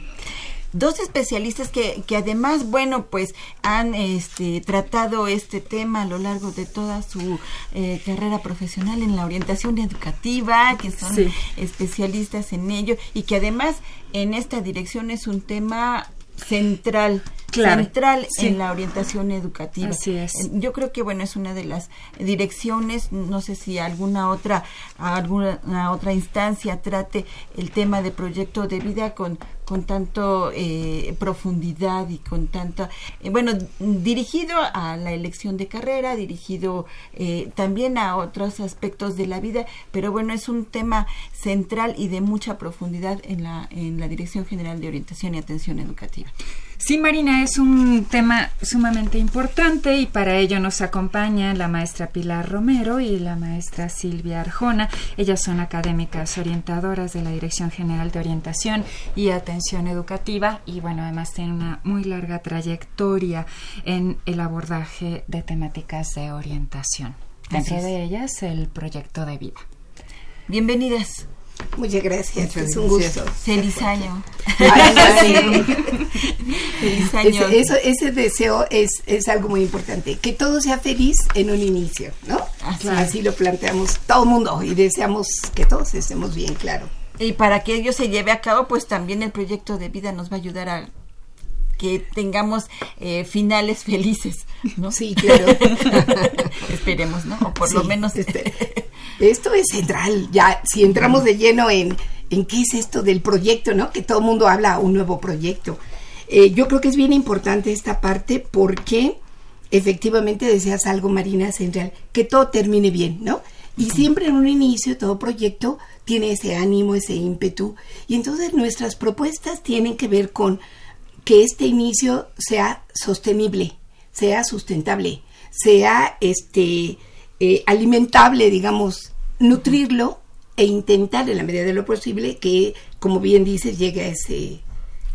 dos especialistas que, que además, bueno, pues han este, tratado este tema a lo largo de toda su eh, carrera profesional en la orientación educativa, que son especialistas en ello y que además en esta dirección es un tema central central en la orientación educativa. Así es. Yo creo que bueno es una de las direcciones, no sé si alguna otra alguna otra instancia trate el tema de proyecto de vida con con tanto eh, profundidad y con tanta eh, bueno dirigido a la elección de carrera dirigido eh, también a otros aspectos de la vida pero bueno es un tema central y de mucha profundidad en la en la dirección general de orientación y atención educativa Sí, Marina, es un tema sumamente importante y para ello nos acompaña la maestra Pilar Romero y la maestra Silvia Arjona. Ellas son académicas orientadoras de la Dirección General de Orientación y Atención Educativa y bueno, además tienen una muy larga trayectoria en el abordaje de temáticas de orientación. Dentro de ellas, el proyecto de vida. Bienvenidas. Muchas gracias, es un gusto. Feliz año. [LAUGHS] feliz año. Ese, eso, ese deseo es, es algo muy importante, que todo sea feliz en un inicio, ¿no? Así, lo planteamos todo el mundo y deseamos que todos estemos bien, claro. Y para que ello se lleve a cabo, pues también el proyecto de vida nos va a ayudar a que tengamos eh, finales [LAUGHS] felices, ¿no? Sí, claro. [LAUGHS] Esperemos, ¿no? O por lo menos... Este, [LAUGHS] esto es central, ya, si entramos de lleno en, en qué es esto del proyecto, ¿no? Que todo el mundo habla un nuevo proyecto. Eh, yo creo que es bien importante esta parte porque efectivamente deseas algo, Marina, central, que todo termine bien, ¿no? Y siempre en un inicio todo proyecto tiene ese ánimo, ese ímpetu. Y entonces nuestras propuestas tienen que ver con que este inicio sea sostenible, sea sustentable, sea este eh, alimentable, digamos, nutrirlo e intentar en la medida de lo posible que, como bien dices, llegue a ese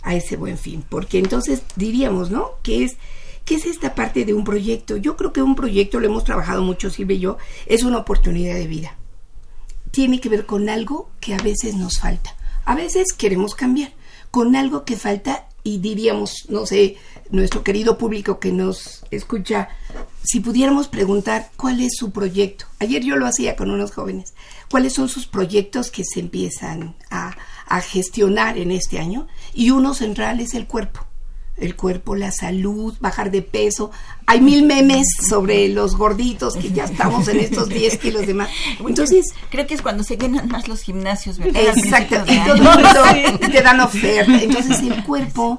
a ese buen fin, porque entonces diríamos, ¿no? ¿Qué es qué es esta parte de un proyecto? Yo creo que un proyecto lo hemos trabajado mucho Silvia y yo, es una oportunidad de vida. Tiene que ver con algo que a veces nos falta. A veces queremos cambiar con algo que falta y diríamos, no sé, nuestro querido público que nos escucha, si pudiéramos preguntar cuál es su proyecto. Ayer yo lo hacía con unos jóvenes. ¿Cuáles son sus proyectos que se empiezan a, a gestionar en este año? Y uno central es el cuerpo el cuerpo, la salud, bajar de peso. Hay mil memes sobre los gorditos que ya estamos en estos 10 kilos de más. [LAUGHS] Entonces, creo que es cuando se llenan más los gimnasios, ¿verdad? Exacto, y todo el mundo [LAUGHS] te dan oferta. Entonces, el cuerpo,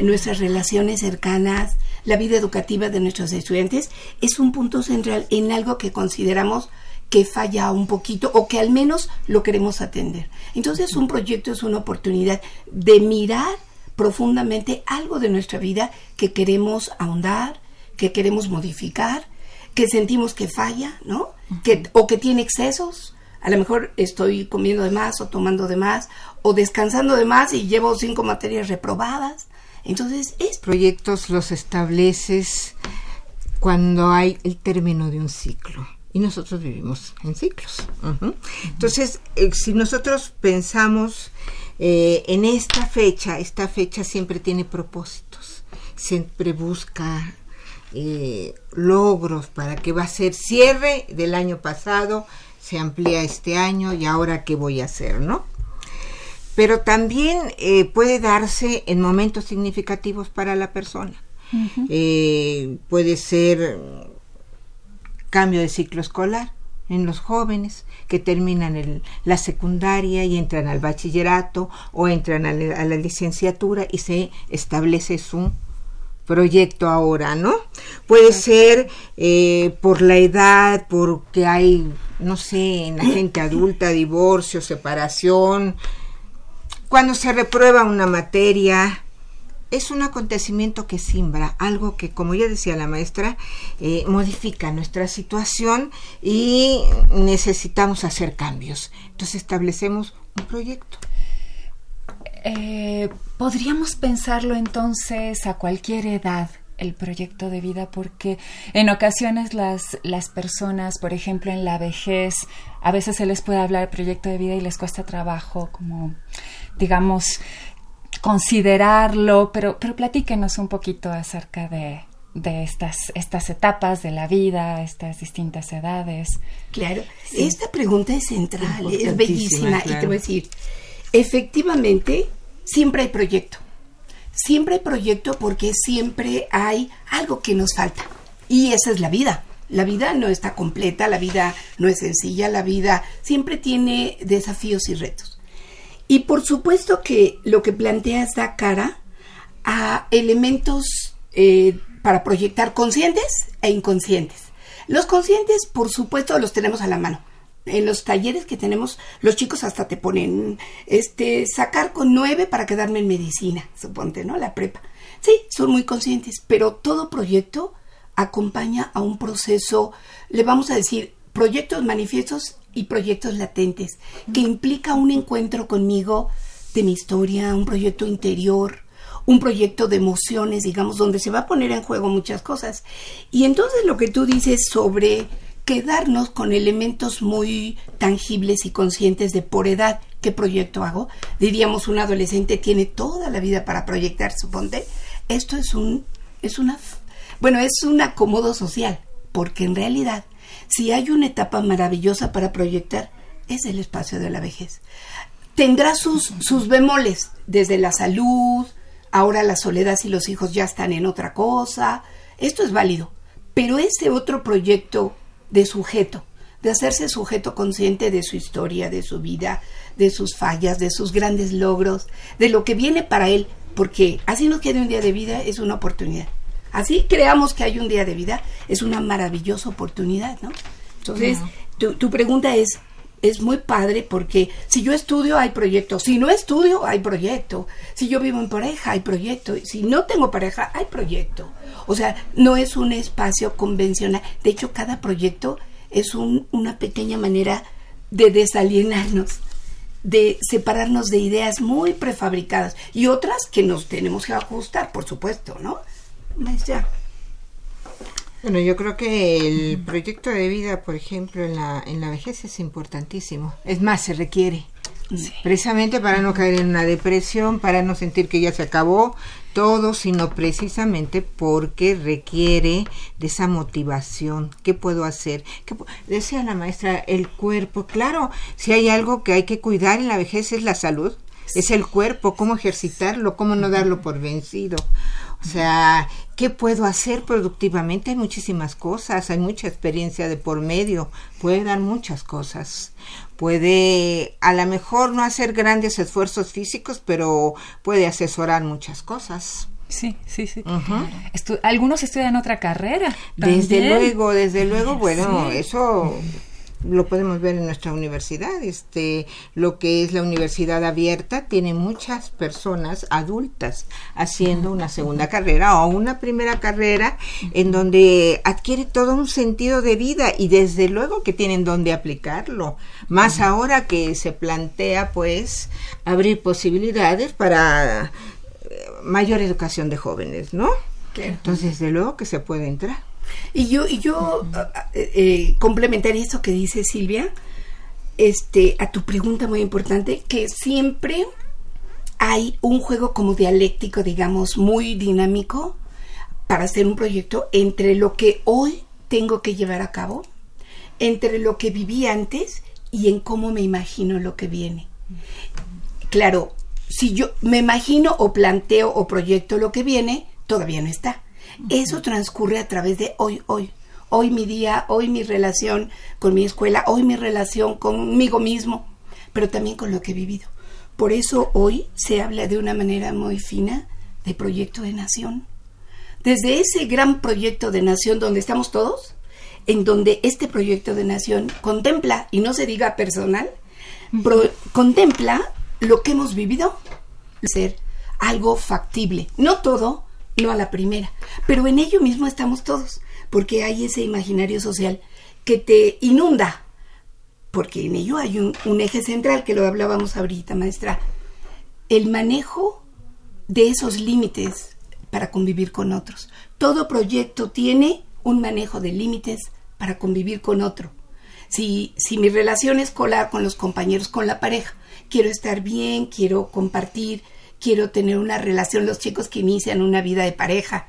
nuestras relaciones cercanas, la vida educativa de nuestros estudiantes es un punto central en algo que consideramos que falla un poquito o que al menos lo queremos atender. Entonces, un proyecto es una oportunidad de mirar profundamente algo de nuestra vida que queremos ahondar, que queremos modificar, que sentimos que falla, ¿no? Que, o que tiene excesos. A lo mejor estoy comiendo de más o tomando de más o descansando de más y llevo cinco materias reprobadas. Entonces, es... Proyectos los estableces cuando hay el término de un ciclo y nosotros vivimos en ciclos. Entonces, eh, si nosotros pensamos eh, en esta fecha, esta fecha siempre tiene propósitos, siempre busca eh, logros para que va a ser cierre del año pasado, se amplía este año y ahora qué voy a hacer, ¿no? Pero también eh, puede darse en momentos significativos para la persona. puede ser cambio de ciclo escolar, en los jóvenes que terminan la secundaria y entran al bachillerato o entran a la, licenciatura y se establece su proyecto ahora, ¿no? Puede ser eh, por la edad, porque hay, no sé, en la gente adulta, divorcio, separación, cuando se reprueba una materia, es un acontecimiento que simbra, algo que, como ya decía la maestra, eh, modifica nuestra situación y necesitamos hacer cambios. Entonces establecemos un proyecto. Eh, Podríamos pensarlo entonces a cualquier edad el proyecto de vida porque en ocasiones las, las personas, por ejemplo, en la vejez, a veces se les puede hablar proyecto de vida y les cuesta trabajo como, digamos, considerarlo, pero, pero platíquenos un poquito acerca de, de estas, estas etapas de la vida, estas distintas edades. Claro, esta pregunta es central, es bellísima y te voy a decir, efectivamente, siempre hay proyecto. Siempre hay proyecto porque siempre hay algo que nos falta. Y esa es la vida. La vida no está completa, la vida no es sencilla, la vida siempre tiene desafíos y retos. Y por supuesto que lo que planteas da cara a elementos eh, para proyectar conscientes e inconscientes. Los conscientes, por supuesto, los tenemos a la mano en los talleres que tenemos, los chicos hasta te ponen, este, sacar con nueve para quedarme en medicina, suponte, ¿no? La prepa. Sí, son muy conscientes, pero todo proyecto acompaña a un proceso, le vamos a decir, proyectos manifiestos y proyectos latentes, que implica un encuentro conmigo de mi historia, un proyecto interior, un proyecto de emociones, digamos, donde se va a poner en juego muchas cosas. Y entonces lo que tú dices sobre quedarnos con elementos muy tangibles y conscientes de por edad qué proyecto hago. Diríamos un adolescente tiene toda la vida para proyectar, suponte. Esto es un es una bueno, es un acomodo social, porque en realidad si hay una etapa maravillosa para proyectar es el espacio de la vejez. Tendrá sus sus bemoles desde la salud, ahora la soledad si los hijos ya están en otra cosa. Esto es válido, pero ese otro proyecto de sujeto, de hacerse sujeto consciente de su historia, de su vida, de sus fallas, de sus grandes logros, de lo que viene para él, porque así nos quede un día de vida, es una oportunidad. Así creamos que hay un día de vida, es una maravillosa oportunidad, ¿no? Entonces, tu, tu pregunta es, es muy padre porque si yo estudio hay proyecto, si no estudio hay proyecto, si yo vivo en pareja hay proyecto, si no tengo pareja hay proyecto. O sea, no es un espacio convencional. De hecho, cada proyecto es una pequeña manera de desalienarnos, de separarnos de ideas muy prefabricadas y otras que nos tenemos que ajustar, por supuesto, ¿no? Maestra. Bueno, yo creo que el proyecto de vida, por ejemplo, en la, en la vejez es importantísimo. Es más, se requiere. Precisamente para no caer en una depresión, para no sentir que ya se acabó, todo, sino precisamente porque requiere de esa motivación. ¿Qué puedo hacer? ¿Qué Decía la maestra, el cuerpo. Claro, si hay algo que hay que cuidar en la vejez es la salud, es el cuerpo, cómo ejercitarlo, cómo no darlo por vencido. O sea, ¿qué puedo hacer productivamente? Hay muchísimas cosas, hay mucha experiencia de por medio, puede dar muchas cosas. Puede a lo mejor no hacer grandes esfuerzos físicos, pero puede asesorar muchas cosas. Sí, sí, sí. algunos estudian otra carrera. Desde luego, desde luego, bueno, eso lo podemos ver en nuestra universidad. Este, lo que es la universidad abierta tiene muchas personas adultas haciendo una segunda carrera o una primera carrera en donde adquiere todo un sentido de vida y desde luego que tienen donde aplicarlo. Más ahora que se plantea pues abrir posibilidades para eh, mayor educación de jóvenes, ¿no? Entonces, desde luego que se puede entrar. Y yo, y yo eh, eh, complementaría eso que dice Silvia, este, a tu pregunta muy importante, que siempre hay un juego como dialéctico, digamos, muy dinámico para hacer un proyecto entre lo que hoy tengo que llevar a cabo, entre lo que viví antes y en cómo me imagino lo que viene. Claro, si yo me imagino o planteo o proyecto lo que viene, todavía no está. Eso transcurre a través de hoy, hoy. Hoy mi día, hoy mi relación con mi escuela, hoy mi relación conmigo mismo, pero también con lo que he vivido. Por eso hoy se habla de una manera muy fina de proyecto de nación. Desde ese gran proyecto de nación donde estamos todos, en donde este proyecto de nación contempla, y no se diga personal, contempla lo que hemos vivido, ser algo factible. No todo, no a la primera, pero en ello mismo estamos todos, porque hay ese imaginario social que te inunda, porque en ello hay un, eje central que lo hablábamos ahorita, maestra, el manejo de esos límites para convivir con otros. Todo proyecto tiene un manejo de límites para convivir con otro. Si, si mi relación escolar con los compañeros, con la pareja, quiero estar bien, quiero compartir, quiero tener una relación, los chicos que inician una vida de pareja,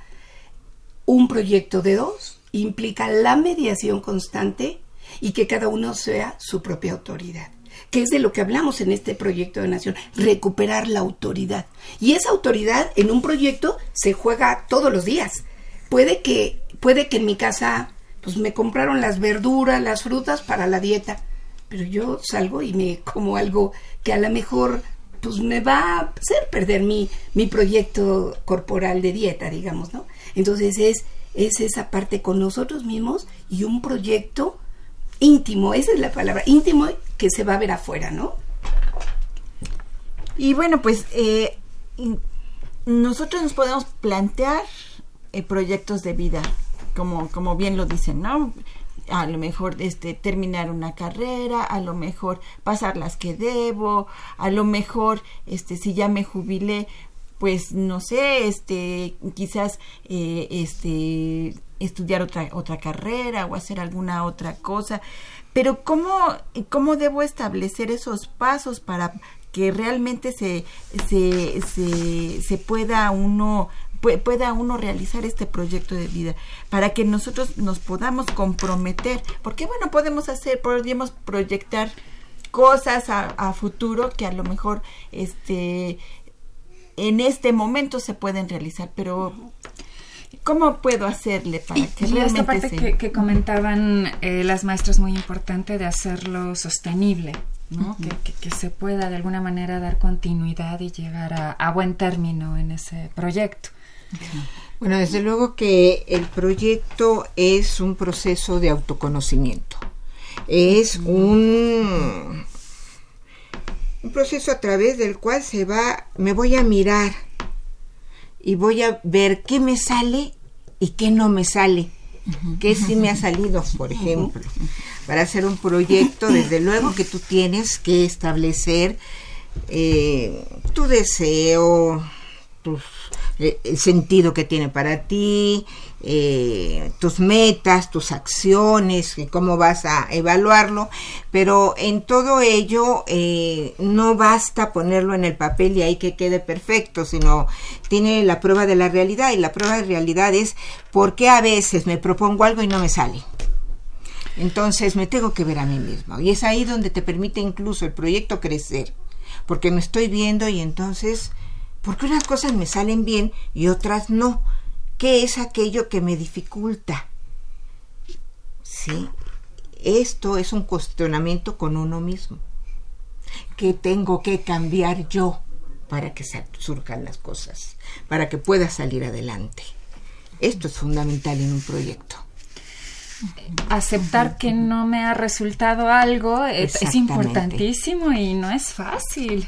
un proyecto de dos implica la mediación constante y que cada uno sea su propia autoridad que es de lo que hablamos en este proyecto de nación, recuperar la autoridad. Y esa autoridad en un proyecto se juega todos los días. Puede que, puede que en mi casa pues me compraron las verduras, las frutas para la dieta, pero yo salgo y me como algo que a lo mejor pues me va a hacer perder mi, mi proyecto corporal de dieta, digamos, ¿no? Entonces es, es esa parte con nosotros mismos y un proyecto íntimo, esa es la palabra, íntimo que se va a ver afuera, ¿no? Y bueno, pues eh, nosotros nos podemos plantear eh, proyectos de vida, como, como bien lo dicen, ¿no? A lo mejor este terminar una carrera, a lo mejor pasar las que debo, a lo mejor este si ya me jubilé, pues no sé, este quizás eh, este estudiar otra otra carrera o hacer alguna otra cosa, pero cómo cómo debo establecer esos pasos para que realmente se se, se, se pueda uno pueda uno realizar este proyecto de vida, para que nosotros nos podamos comprometer, porque bueno, podemos hacer, podemos proyectar cosas a, futuro que a lo mejor este en este momento se pueden realizar, pero ¿Cómo puedo hacerle para que y esta parte que, comentaban eh, las maestras muy importante de hacerlo sostenible, ¿no? que, se pueda de alguna manera dar continuidad y llegar a, a buen término en ese proyecto. Bueno, desde luego que el proyecto es un proceso de autoconocimiento. Es un, un proceso a través del cual se va, me voy a mirar y voy a ver qué me sale y qué no me sale. ¿Qué sí me ha salido, [LAUGHS] por ejemplo? Para hacer un proyecto, desde luego que tú tienes que establecer eh, tu deseo, tus el sentido que tiene para ti, eh, tus metas, tus acciones, cómo vas a evaluarlo, pero en todo ello eh, no basta ponerlo en el papel y ahí que quede perfecto, sino tiene la prueba de la realidad y la prueba de realidad es por qué a veces me propongo algo y no me sale. Entonces me tengo que ver a mí mismo y es ahí donde te permite incluso el proyecto crecer, porque me estoy viendo y entonces porque unas cosas me salen bien y otras no. ¿Qué es aquello que me dificulta? Sí, esto es un cuestionamiento con uno mismo. ¿Qué tengo que cambiar yo para que surjan las cosas? Para que pueda salir adelante. Esto es fundamental en un proyecto. Aceptar que no me ha resultado algo es importantísimo y no es fácil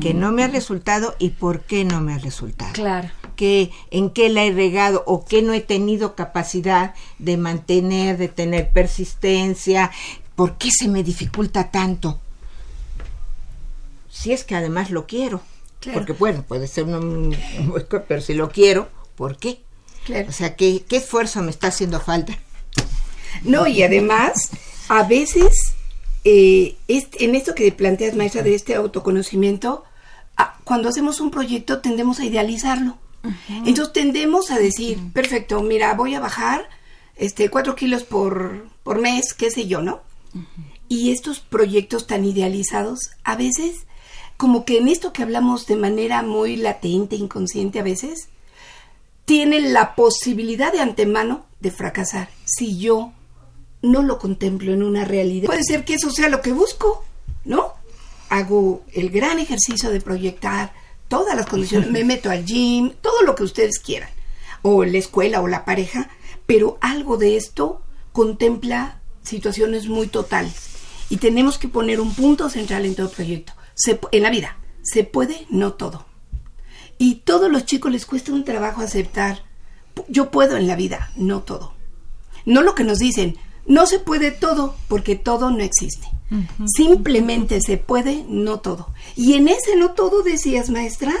que no me ha resultado y por qué no me ha resultado. Claro. Que, en qué la he regado o qué no he tenido capacidad de mantener, de tener persistencia, por qué se me dificulta tanto. Si es que además lo quiero. Porque bueno, puede ser un, pero si lo quiero, ¿por qué? O sea, ¿qué, ¿qué esfuerzo me está haciendo falta? No, y además, a veces eh, en esto que planteas, maestra, de este autoconocimiento, cuando hacemos un proyecto tendemos a idealizarlo. Entonces tendemos a decir, perfecto, mira, voy a bajar este cuatro kilos por, por mes, qué sé yo, ¿no? Y estos proyectos tan idealizados, a veces, como que en esto que hablamos de manera muy latente, inconsciente a veces, tienen la posibilidad de antemano de fracasar si yo no lo contemplo en una realidad. Puede ser que eso sea lo que busco, ¿no? Hago el gran ejercicio de proyectar todas las condiciones, me [LAUGHS] meto al gym, todo lo que ustedes quieran, o la escuela o la pareja, pero algo de esto contempla situaciones muy totales y tenemos que poner un punto central en todo proyecto. en la vida, se puede, no todo. Y todos los chicos les cuesta un trabajo aceptar, yo puedo en la vida, no todo. No lo que nos dicen, no se puede todo, porque todo no existe. Simplemente se puede, no todo. Y en ese no todo decías, maestra,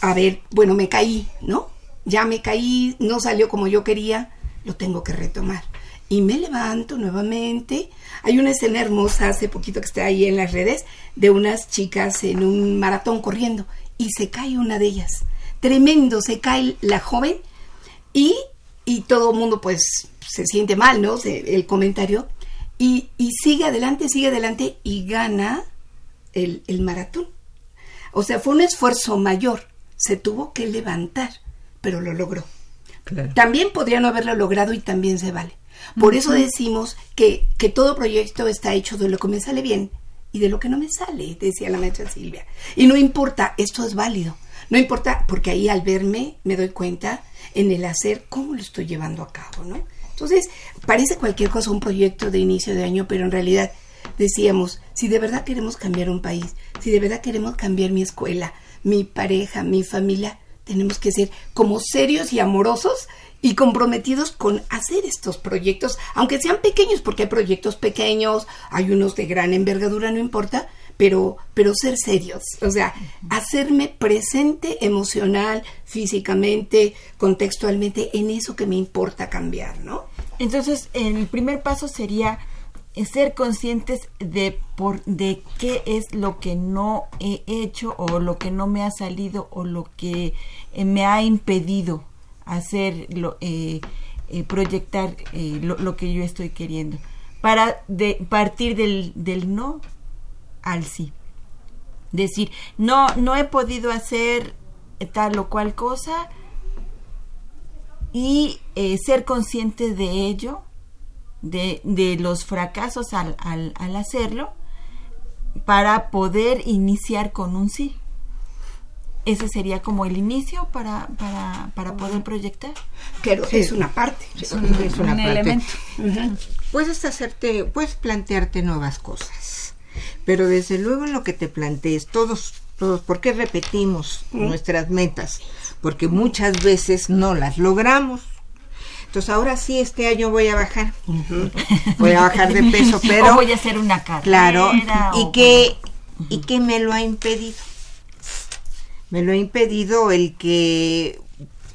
a ver, bueno, me caí, ¿no? Ya me caí, no salió como yo quería, lo tengo que retomar. Y me levanto nuevamente. Hay una escena hermosa hace poquito que está ahí en las redes de unas chicas en un maratón corriendo y se cae una de ellas. Tremendo, se cae la joven y, y todo el mundo pues se siente mal, ¿no? el comentario. Y, y, sigue adelante, sigue adelante y gana el, el maratón. O sea, fue un esfuerzo mayor. Se tuvo que levantar, pero lo logró. También podría no haberlo logrado y también se vale. Por eso decimos que, que todo proyecto está hecho de lo que me sale bien y de lo que no me sale, decía la maestra Silvia. Y no importa, esto es válido. No importa, porque ahí al verme me doy cuenta en el hacer cómo lo estoy llevando a cabo, ¿no? Entonces, parece cualquier cosa un proyecto de inicio de año, pero en realidad decíamos, si de verdad queremos cambiar un país, si de verdad queremos cambiar mi escuela, mi pareja, mi familia, tenemos que ser como serios y amorosos y comprometidos con hacer estos proyectos, aunque sean pequeños, porque hay proyectos pequeños, hay unos de gran envergadura, no importa, pero, pero ser serios, o sea, hacerme presente emocional, físicamente, contextualmente, en eso que me importa cambiar, ¿no? Entonces, el primer paso sería ser conscientes de por de qué es lo que no he hecho o lo que no me ha salido o lo que eh, me ha impedido hacer eh, eh, proyectar eh, lo, que yo estoy queriendo. Para de, partir del, del no al sí. Decir no no he podido hacer tal o cual cosa y ser consciente de ello de, de los fracasos al, al, al hacerlo para poder iniciar con un sí. Ese sería como el inicio para, para, para poder proyectar. Pero es una parte, es un, elemento. Puedes hacerte, puedes plantearte nuevas cosas, pero desde luego en lo que te plantees, todos, todos, ¿por qué repetimos nuestras metas? Porque muchas veces no las logramos. Entonces ahora sí, este año voy a bajar. Voy a bajar de peso, [LAUGHS] pero... voy a hacer una carrera. Claro, y, que, y que me lo ha impedido me lo ha impedido el que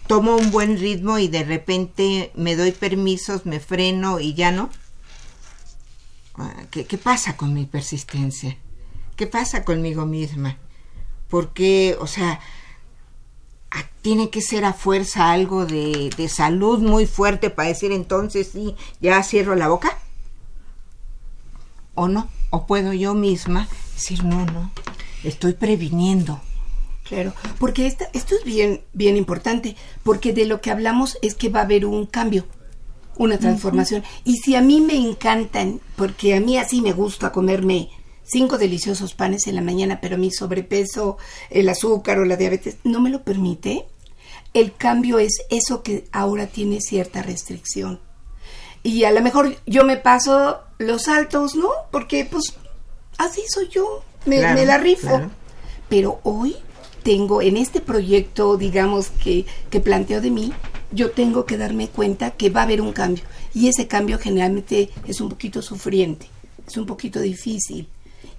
tomo un buen ritmo y de repente me doy permisos, me freno y ya no. Ah, ¿Qué, qué pasa con mi persistencia? ¿Qué pasa conmigo misma? Porque, o sea, tiene que ser a fuerza algo de, de salud muy fuerte para decir entonces sí, ya cierro la boca. ¿O no? ¿O puedo yo misma decir no, no? Estoy previniendo Claro, porque esto es bien, bien importante, porque de lo que hablamos es que va a haber un cambio, una transformación. Y si a mí me encantan, porque a mí así me gusta comerme cinco deliciosos panes en la mañana, pero mi sobrepeso, el azúcar o la diabetes no me lo permite, el cambio es eso que ahora tiene cierta restricción. Y a lo mejor yo me paso los altos, ¿no? Porque pues así soy yo, me, la rifo. Pero hoy tengo en este proyecto, digamos, que, que planteo de mí, yo tengo que darme cuenta que va a haber un cambio. Y ese cambio generalmente es un poquito sufriente, es un poquito difícil.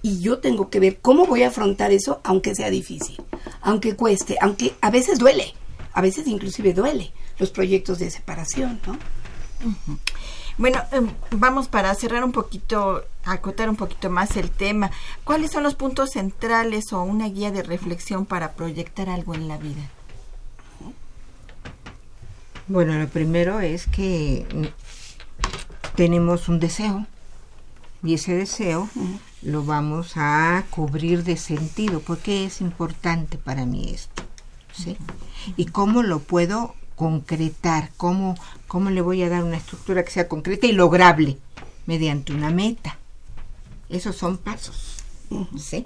Y yo tengo que ver cómo voy a afrontar eso, aunque sea difícil, aunque cueste, aunque a veces duele, a veces inclusive duele los proyectos de separación, ¿no? Bueno, em, vamos para cerrar un poquito, acotar un poquito más el tema. ¿Cuáles son los puntos centrales o una guía de reflexión para proyectar algo en la vida? Bueno, lo primero es que tenemos un deseo y ese deseo lo vamos a cubrir de sentido. porque es importante para mí esto? ¿Sí? ¿Y cómo lo puedo concretar, cómo, cómo le voy a dar una estructura que sea concreta y lograble mediante una meta. Esos son pasos. ¿sí?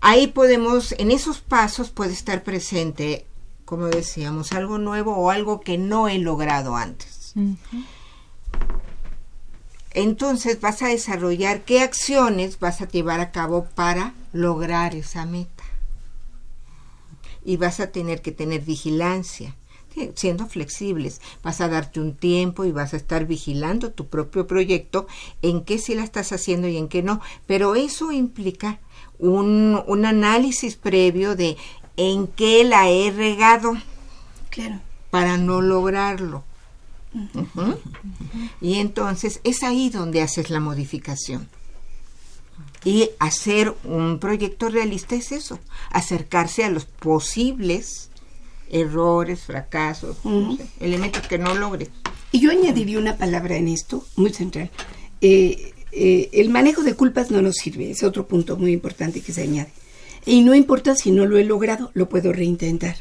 Ahí podemos, en esos pasos puede estar presente, como decíamos, algo nuevo o algo que no he logrado antes. Entonces vas a desarrollar qué acciones vas a llevar a cabo para lograr esa meta. y vas a tener que tener vigilancia siendo flexibles. Vas a darte un tiempo y vas a estar vigilando tu propio proyecto, en qué sí la estás haciendo y en qué no. Pero eso implica un, un análisis previo de en qué la he regado. Claro. Para no lograrlo. Y entonces es ahí donde haces la modificación. Y hacer un proyecto realista es eso, acercarse a los posibles errores, fracasos, elementos que no logres. Y yo añadiría una palabra en esto, muy central. Eh, eh, el manejo de culpas no nos sirve, es otro punto muy importante que se añade. Y no importa si no lo he logrado, lo puedo reintentar.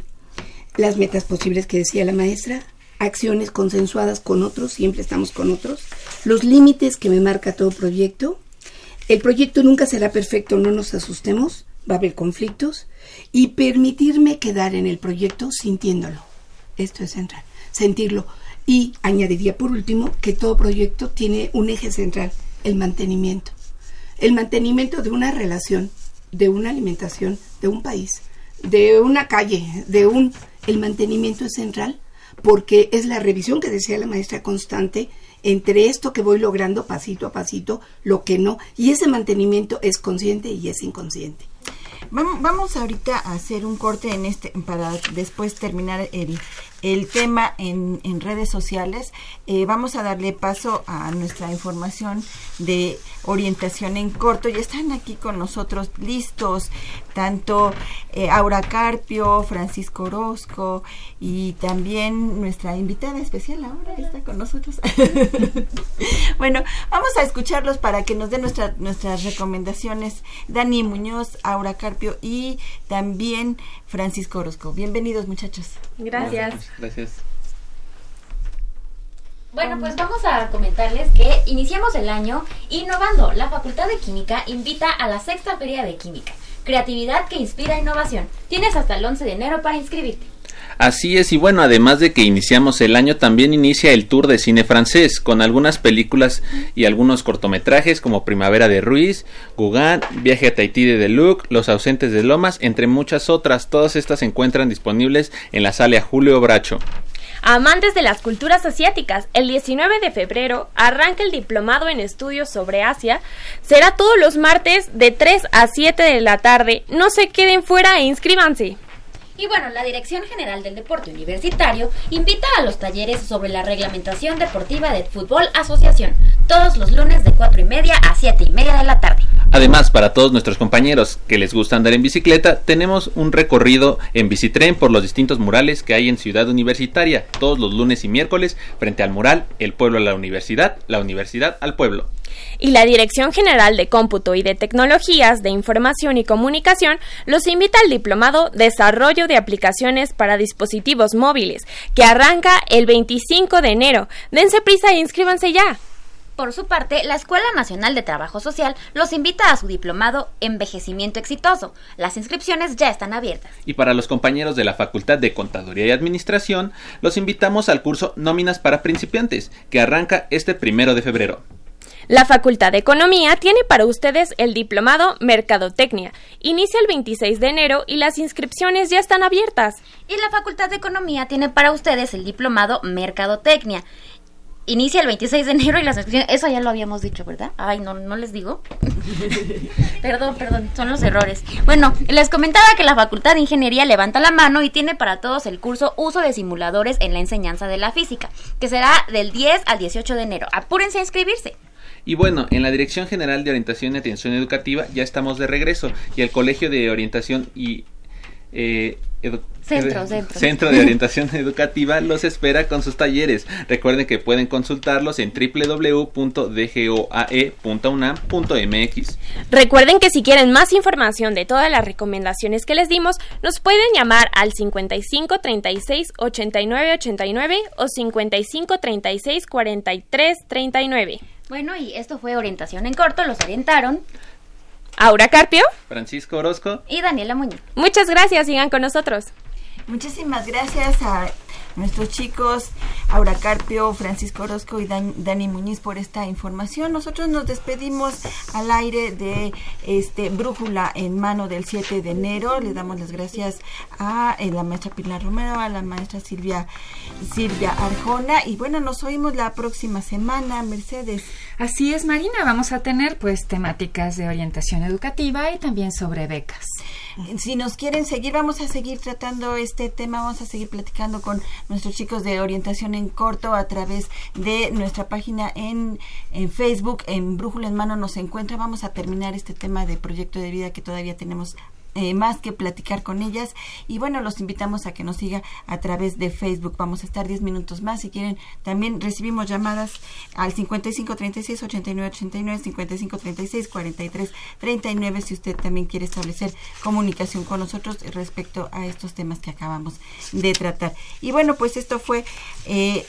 Las metas posibles que decía la maestra, acciones consensuadas con otros, siempre estamos con otros, los límites que me marca todo proyecto. El proyecto nunca será perfecto, no nos asustemos, va a haber conflictos, y permitirme quedar en el proyecto sintiéndolo. Esto es central, sentirlo. Y añadiría por último que todo proyecto tiene un eje central, el mantenimiento. El mantenimiento de una relación, de una alimentación, de un país, de una calle, de un... El mantenimiento es central porque es la revisión que decía la maestra constante entre esto que voy logrando pasito a pasito, lo que no, y ese mantenimiento es consciente y es inconsciente. Vamos, ahorita a hacer un corte en este para después terminar el, el tema en, en redes sociales. Eh, vamos a darle paso a nuestra información de orientación en corto. Ya están aquí con nosotros listos tanto eh, Aura Carpio, Francisco Orozco y también nuestra invitada especial ahora está con nosotros. [LAUGHS] bueno, vamos a escucharlos para que nos den nuestra, nuestras recomendaciones. Dani Muñoz, Aura Carpio y también Francisco Orozco. Bienvenidos muchachos. Gracias. Gracias. Bueno, pues vamos a comentarles que iniciamos el año innovando. La Facultad de Química invita a la sexta feria de química. Creatividad que inspira innovación. Tienes hasta el 11 de enero para inscribirte. Así es, y bueno, además de que iniciamos el año, también inicia el tour de cine francés, con algunas películas y algunos cortometrajes como Primavera de Ruiz, Gauguin, Viaje a Tahití de Deluc, Los ausentes de Lomas, entre muchas otras. Todas estas se encuentran disponibles en la sala Julio Bracho. Amantes de las culturas asiáticas, el 19 de febrero arranca el diplomado en estudios sobre Asia. Será todos los martes de 3 a 7 de la tarde. No se queden fuera e inscríbanse. Y bueno, la Dirección General del Deporte Universitario invita a los talleres sobre la reglamentación deportiva de Fútbol Asociación, todos los lunes de 4 y media a 7 y media de la tarde. Además, para todos nuestros compañeros que les gusta andar en bicicleta, tenemos un recorrido en bicitren por los distintos murales que hay en Ciudad Universitaria, todos los lunes y miércoles, frente al mural El pueblo a la universidad, la universidad al pueblo y la Dirección General de Cómputo y de Tecnologías de Información y Comunicación los invita al diplomado Desarrollo de Aplicaciones para Dispositivos Móviles, que arranca el 25 de enero. Dense prisa e inscríbanse ya. Por su parte, la Escuela Nacional de Trabajo Social los invita a su diplomado Envejecimiento Exitoso. Las inscripciones ya están abiertas. Y para los compañeros de la Facultad de Contaduría y Administración, los invitamos al curso Nóminas para Principiantes, que arranca este primero de febrero. La Facultad de Economía tiene para ustedes el diplomado Mercadotecnia. Inicia el 26 de enero y las inscripciones ya están abiertas. Y la Facultad de Economía tiene para ustedes el diplomado Mercadotecnia. Inicia el 26 de enero y las inscripciones... Eso ya lo habíamos dicho, ¿verdad? Ay, no, no les digo. [LAUGHS] perdón, perdón, son los errores. Bueno, les comentaba que la Facultad de Ingeniería levanta la mano y tiene para todos el curso Uso de Simuladores en la Enseñanza de la Física, que será del 10 al 18 de enero. Apúrense a inscribirse. Y bueno, en la Dirección General de Orientación y Atención Educativa ya estamos de regreso y el Colegio de Orientación y eh, [LAUGHS] centro, centro. de Orientación [LAUGHS] Educativa los espera con sus talleres. Recuerden que pueden consultarlos en www.dgoae.unam.mx. Recuerden que si quieren más información de todas las recomendaciones que les dimos, nos pueden llamar al 55 36 89 89 o 55 36 43 39. Bueno, y esto fue Orientación en Corto, los orientaron. Aura Carpio, Francisco Orozco y Daniela Muñoz. Muchas gracias, sigan con nosotros. Muchísimas gracias a nuestros chicos Aura Carpio, Francisco Orozco y Dani Muñiz por esta información. Nosotros nos despedimos al aire de este Brújula en mano del 7 de enero. Le damos las gracias a eh, la maestra Pilar Romero, a la maestra Silvia Silvia Arjona y bueno, nos oímos la próxima semana, Mercedes. Así es, Marina, vamos a tener pues temáticas de orientación educativa y también sobre becas. Si nos quieren seguir, vamos a seguir tratando este tema, vamos a seguir platicando con nuestros chicos de orientación en corto a través de nuestra página en, en Facebook, en Brújula en Mano nos encuentra. Vamos a terminar este tema de proyecto de vida que todavía tenemos eh, más que platicar con ellas. Y bueno, los invitamos a que nos siga a través de Facebook. Vamos a estar 10 minutos más. Si quieren, también recibimos llamadas al 55 36 89 89, 55 36 43 39. Si usted también quiere establecer comunicación con nosotros respecto a estos temas que acabamos de tratar. Y bueno, pues esto fue. Eh,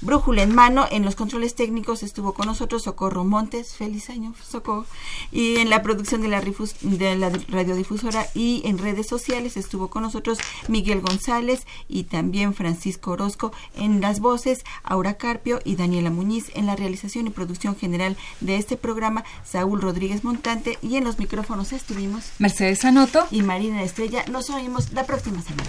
Brújula en mano, en los controles técnicos estuvo con nosotros Socorro Montes, feliz año Socorro, y en la producción de la, de la radiodifusora y en redes sociales estuvo con nosotros Miguel González y también Francisco Orozco en las voces, Aura Carpio y Daniela Muñiz en la realización y producción general de este programa, Saúl Rodríguez Montante y en los micrófonos estuvimos Mercedes Anoto y Marina Estrella. Nos oímos la próxima semana.